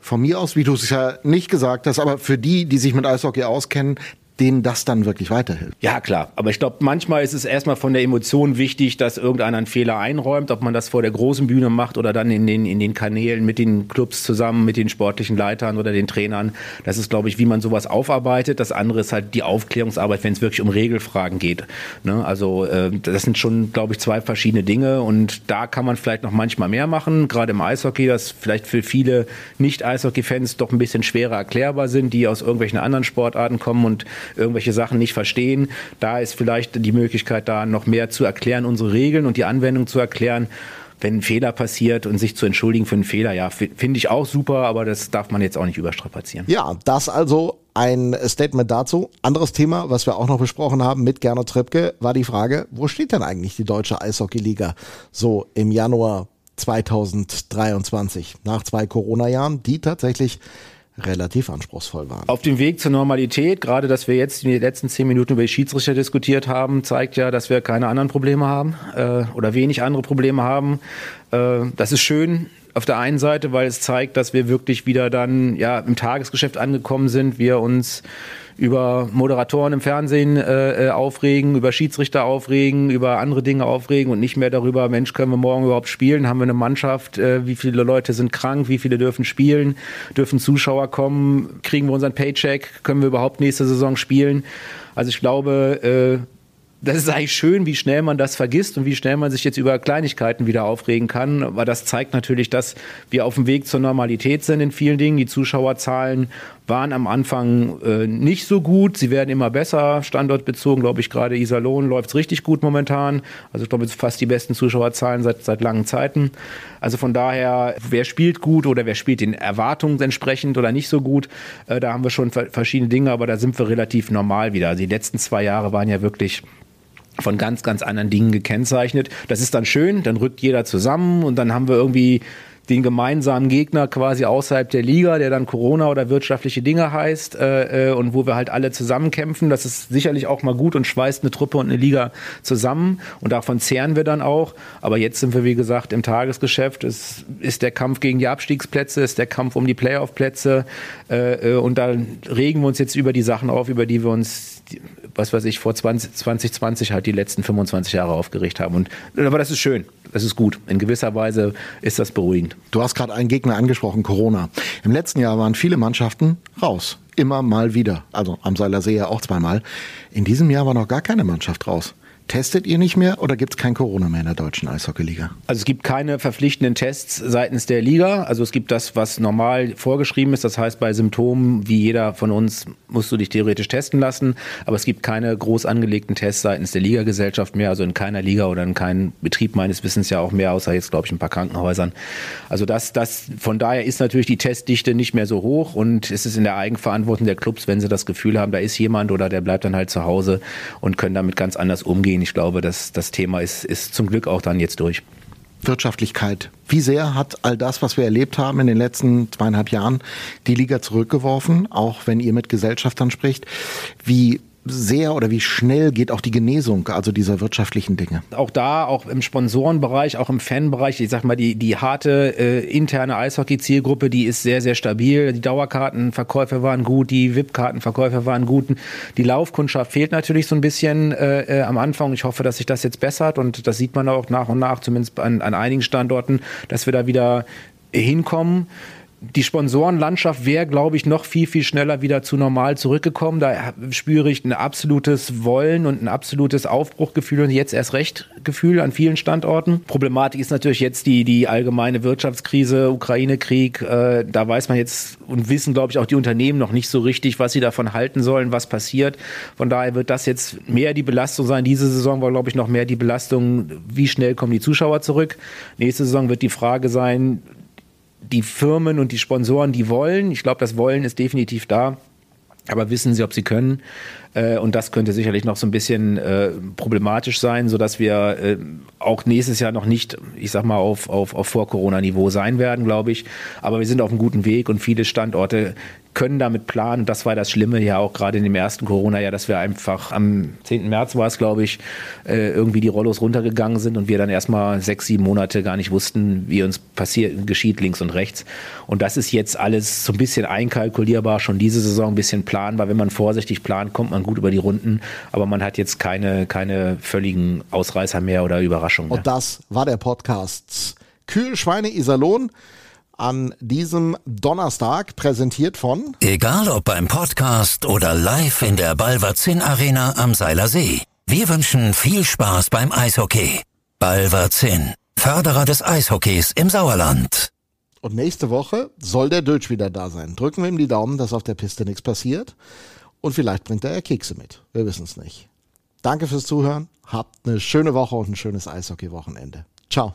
von mir aus, wie du es ja nicht gesagt hast, aber für die, die sich mit Eishockey auskennen, denen das dann wirklich weiterhilft. Ja, klar. Aber ich glaube, manchmal ist es erstmal von der Emotion wichtig, dass irgendeiner einen Fehler einräumt, ob man das vor der großen Bühne macht oder dann in den, in den Kanälen mit den Clubs zusammen, mit den sportlichen Leitern oder den Trainern. Das ist, glaube ich, wie man sowas aufarbeitet. Das andere ist halt die Aufklärungsarbeit, wenn es wirklich um Regelfragen geht. Ne? Also äh, das sind schon, glaube ich, zwei verschiedene Dinge und da kann man vielleicht noch manchmal mehr machen, gerade im Eishockey, das vielleicht für viele Nicht-Eishockey-Fans doch ein bisschen schwerer erklärbar sind, die aus irgendwelchen anderen Sportarten kommen und irgendwelche Sachen nicht verstehen. Da ist vielleicht die Möglichkeit, da noch mehr zu erklären, unsere Regeln und die Anwendung zu erklären wenn ein Fehler passiert und sich zu entschuldigen für einen Fehler, ja, finde ich auch super, aber das darf man jetzt auch nicht überstrapazieren. Ja, das also ein Statement dazu. Anderes Thema, was wir auch noch besprochen haben mit Gernot Trippke, war die Frage, wo steht denn eigentlich die deutsche Eishockeyliga so im Januar 2023 nach zwei Corona-Jahren, die tatsächlich relativ anspruchsvoll waren. Auf dem Weg zur Normalität, gerade dass wir jetzt in den letzten zehn Minuten über die Schiedsrichter diskutiert haben, zeigt ja, dass wir keine anderen Probleme haben äh, oder wenig andere Probleme haben. Äh, das ist schön auf der einen Seite, weil es zeigt, dass wir wirklich wieder dann ja im Tagesgeschäft angekommen sind, wir uns über Moderatoren im Fernsehen äh, äh, aufregen, über Schiedsrichter aufregen, über andere Dinge aufregen und nicht mehr darüber, Mensch, können wir morgen überhaupt spielen? Haben wir eine Mannschaft? Äh, wie viele Leute sind krank? Wie viele dürfen spielen? Dürfen Zuschauer kommen? Kriegen wir unseren Paycheck? Können wir überhaupt nächste Saison spielen? Also ich glaube, äh, das ist eigentlich schön, wie schnell man das vergisst und wie schnell man sich jetzt über Kleinigkeiten wieder aufregen kann. Aber das zeigt natürlich, dass wir auf dem Weg zur Normalität sind in vielen Dingen. Die Zuschauerzahlen waren am Anfang äh, nicht so gut. Sie werden immer besser. Standortbezogen, glaube ich, gerade Iserlohn läuft es richtig gut momentan. Also ich glaube, fast die besten Zuschauerzahlen seit, seit langen Zeiten. Also von daher, wer spielt gut oder wer spielt den Erwartungen entsprechend oder nicht so gut, äh, da haben wir schon verschiedene Dinge, aber da sind wir relativ normal wieder. Also die letzten zwei Jahre waren ja wirklich von ganz, ganz anderen Dingen gekennzeichnet. Das ist dann schön, dann rückt jeder zusammen und dann haben wir irgendwie den gemeinsamen Gegner quasi außerhalb der Liga, der dann Corona oder wirtschaftliche Dinge heißt äh, äh, und wo wir halt alle zusammenkämpfen. Das ist sicherlich auch mal gut und schweißt eine Truppe und eine Liga zusammen und davon zehren wir dann auch. Aber jetzt sind wir, wie gesagt, im Tagesgeschäft. Es ist der Kampf gegen die Abstiegsplätze, ist der Kampf um die Playoff-Plätze äh, äh und da regen wir uns jetzt über die Sachen auf, über die wir uns was weiß ich, vor 20, 2020 halt die letzten 25 Jahre aufgeregt haben. Und, aber das ist schön, das ist gut. In gewisser Weise ist das beruhigend. Du hast gerade einen Gegner angesprochen, Corona. Im letzten Jahr waren viele Mannschaften raus. Immer mal wieder. Also am Seiler See ja auch zweimal. In diesem Jahr war noch gar keine Mannschaft raus. Testet ihr nicht mehr oder gibt es kein Corona mehr in der deutschen Eishockeyliga? Also es gibt keine verpflichtenden Tests seitens der Liga. Also es gibt das, was normal vorgeschrieben ist. Das heißt, bei Symptomen, wie jeder von uns, musst du dich theoretisch testen lassen. Aber es gibt keine groß angelegten Tests seitens der Ligagesellschaft mehr. Also in keiner Liga oder in keinem Betrieb meines Wissens ja auch mehr, außer jetzt, glaube ich, ein paar Krankenhäusern. Also das, das, von daher ist natürlich die Testdichte nicht mehr so hoch und es ist in der Eigenverantwortung der Clubs, wenn sie das Gefühl haben, da ist jemand oder der bleibt dann halt zu Hause und können damit ganz anders umgehen gehen. Ich glaube, dass das Thema ist, ist zum Glück auch dann jetzt durch. Wirtschaftlichkeit. Wie sehr hat all das, was wir erlebt haben in den letzten zweieinhalb Jahren, die Liga zurückgeworfen, auch wenn ihr mit Gesellschaftern spricht? Wie sehr oder wie schnell geht auch die Genesung, also dieser wirtschaftlichen Dinge? Auch da, auch im Sponsorenbereich, auch im Fanbereich, ich sag mal, die, die harte äh, interne Eishockey-Zielgruppe, die ist sehr, sehr stabil. Die Dauerkartenverkäufe waren gut, die VIP-Kartenverkäufe waren gut. Die Laufkundschaft fehlt natürlich so ein bisschen äh, äh, am Anfang. Ich hoffe, dass sich das jetzt bessert und das sieht man auch nach und nach, zumindest an, an einigen Standorten, dass wir da wieder hinkommen die Sponsorenlandschaft wäre, glaube ich, noch viel, viel schneller wieder zu normal zurückgekommen. Da spüre ich ein absolutes Wollen und ein absolutes Aufbruchgefühl und jetzt erst recht Gefühl an vielen Standorten. Problematik ist natürlich jetzt die, die allgemeine Wirtschaftskrise, Ukraine-Krieg. Äh, da weiß man jetzt und wissen, glaube ich, auch die Unternehmen noch nicht so richtig, was sie davon halten sollen, was passiert. Von daher wird das jetzt mehr die Belastung sein. Diese Saison war, glaube ich, noch mehr die Belastung, wie schnell kommen die Zuschauer zurück. Nächste Saison wird die Frage sein, die Firmen und die Sponsoren, die wollen. Ich glaube, das Wollen ist definitiv da. Aber wissen sie, ob sie können? Äh, und das könnte sicherlich noch so ein bisschen äh, problematisch sein, sodass wir äh, auch nächstes Jahr noch nicht, ich sag mal, auf, auf, auf Vor-Corona-Niveau sein werden, glaube ich. Aber wir sind auf einem guten Weg und viele Standorte können damit planen. Das war das Schlimme ja auch gerade in dem ersten Corona-Jahr, dass wir einfach am 10. März war es, glaube ich, äh, irgendwie die Rollos runtergegangen sind und wir dann erstmal sechs, sieben Monate gar nicht wussten, wie uns passiert, geschieht links und rechts. Und das ist jetzt alles so ein bisschen einkalkulierbar, schon diese Saison ein bisschen planbar. Wenn man vorsichtig plant, kommt man gut über die Runden, aber man hat jetzt keine, keine völligen Ausreißer mehr oder Überraschungen. Und das war der Podcast Kühlschweine Iserlohn an diesem Donnerstag, präsentiert von Egal ob beim Podcast oder live in der Balverzin Arena am Seiler See. Wir wünschen viel Spaß beim Eishockey. Balverzin, Förderer des Eishockeys im Sauerland. Und nächste Woche soll der Dötsch wieder da sein. Drücken wir ihm die Daumen, dass auf der Piste nichts passiert. Und vielleicht bringt er ja Kekse mit. Wir wissen es nicht. Danke fürs Zuhören. Habt eine schöne Woche und ein schönes Eishockey-Wochenende. Ciao.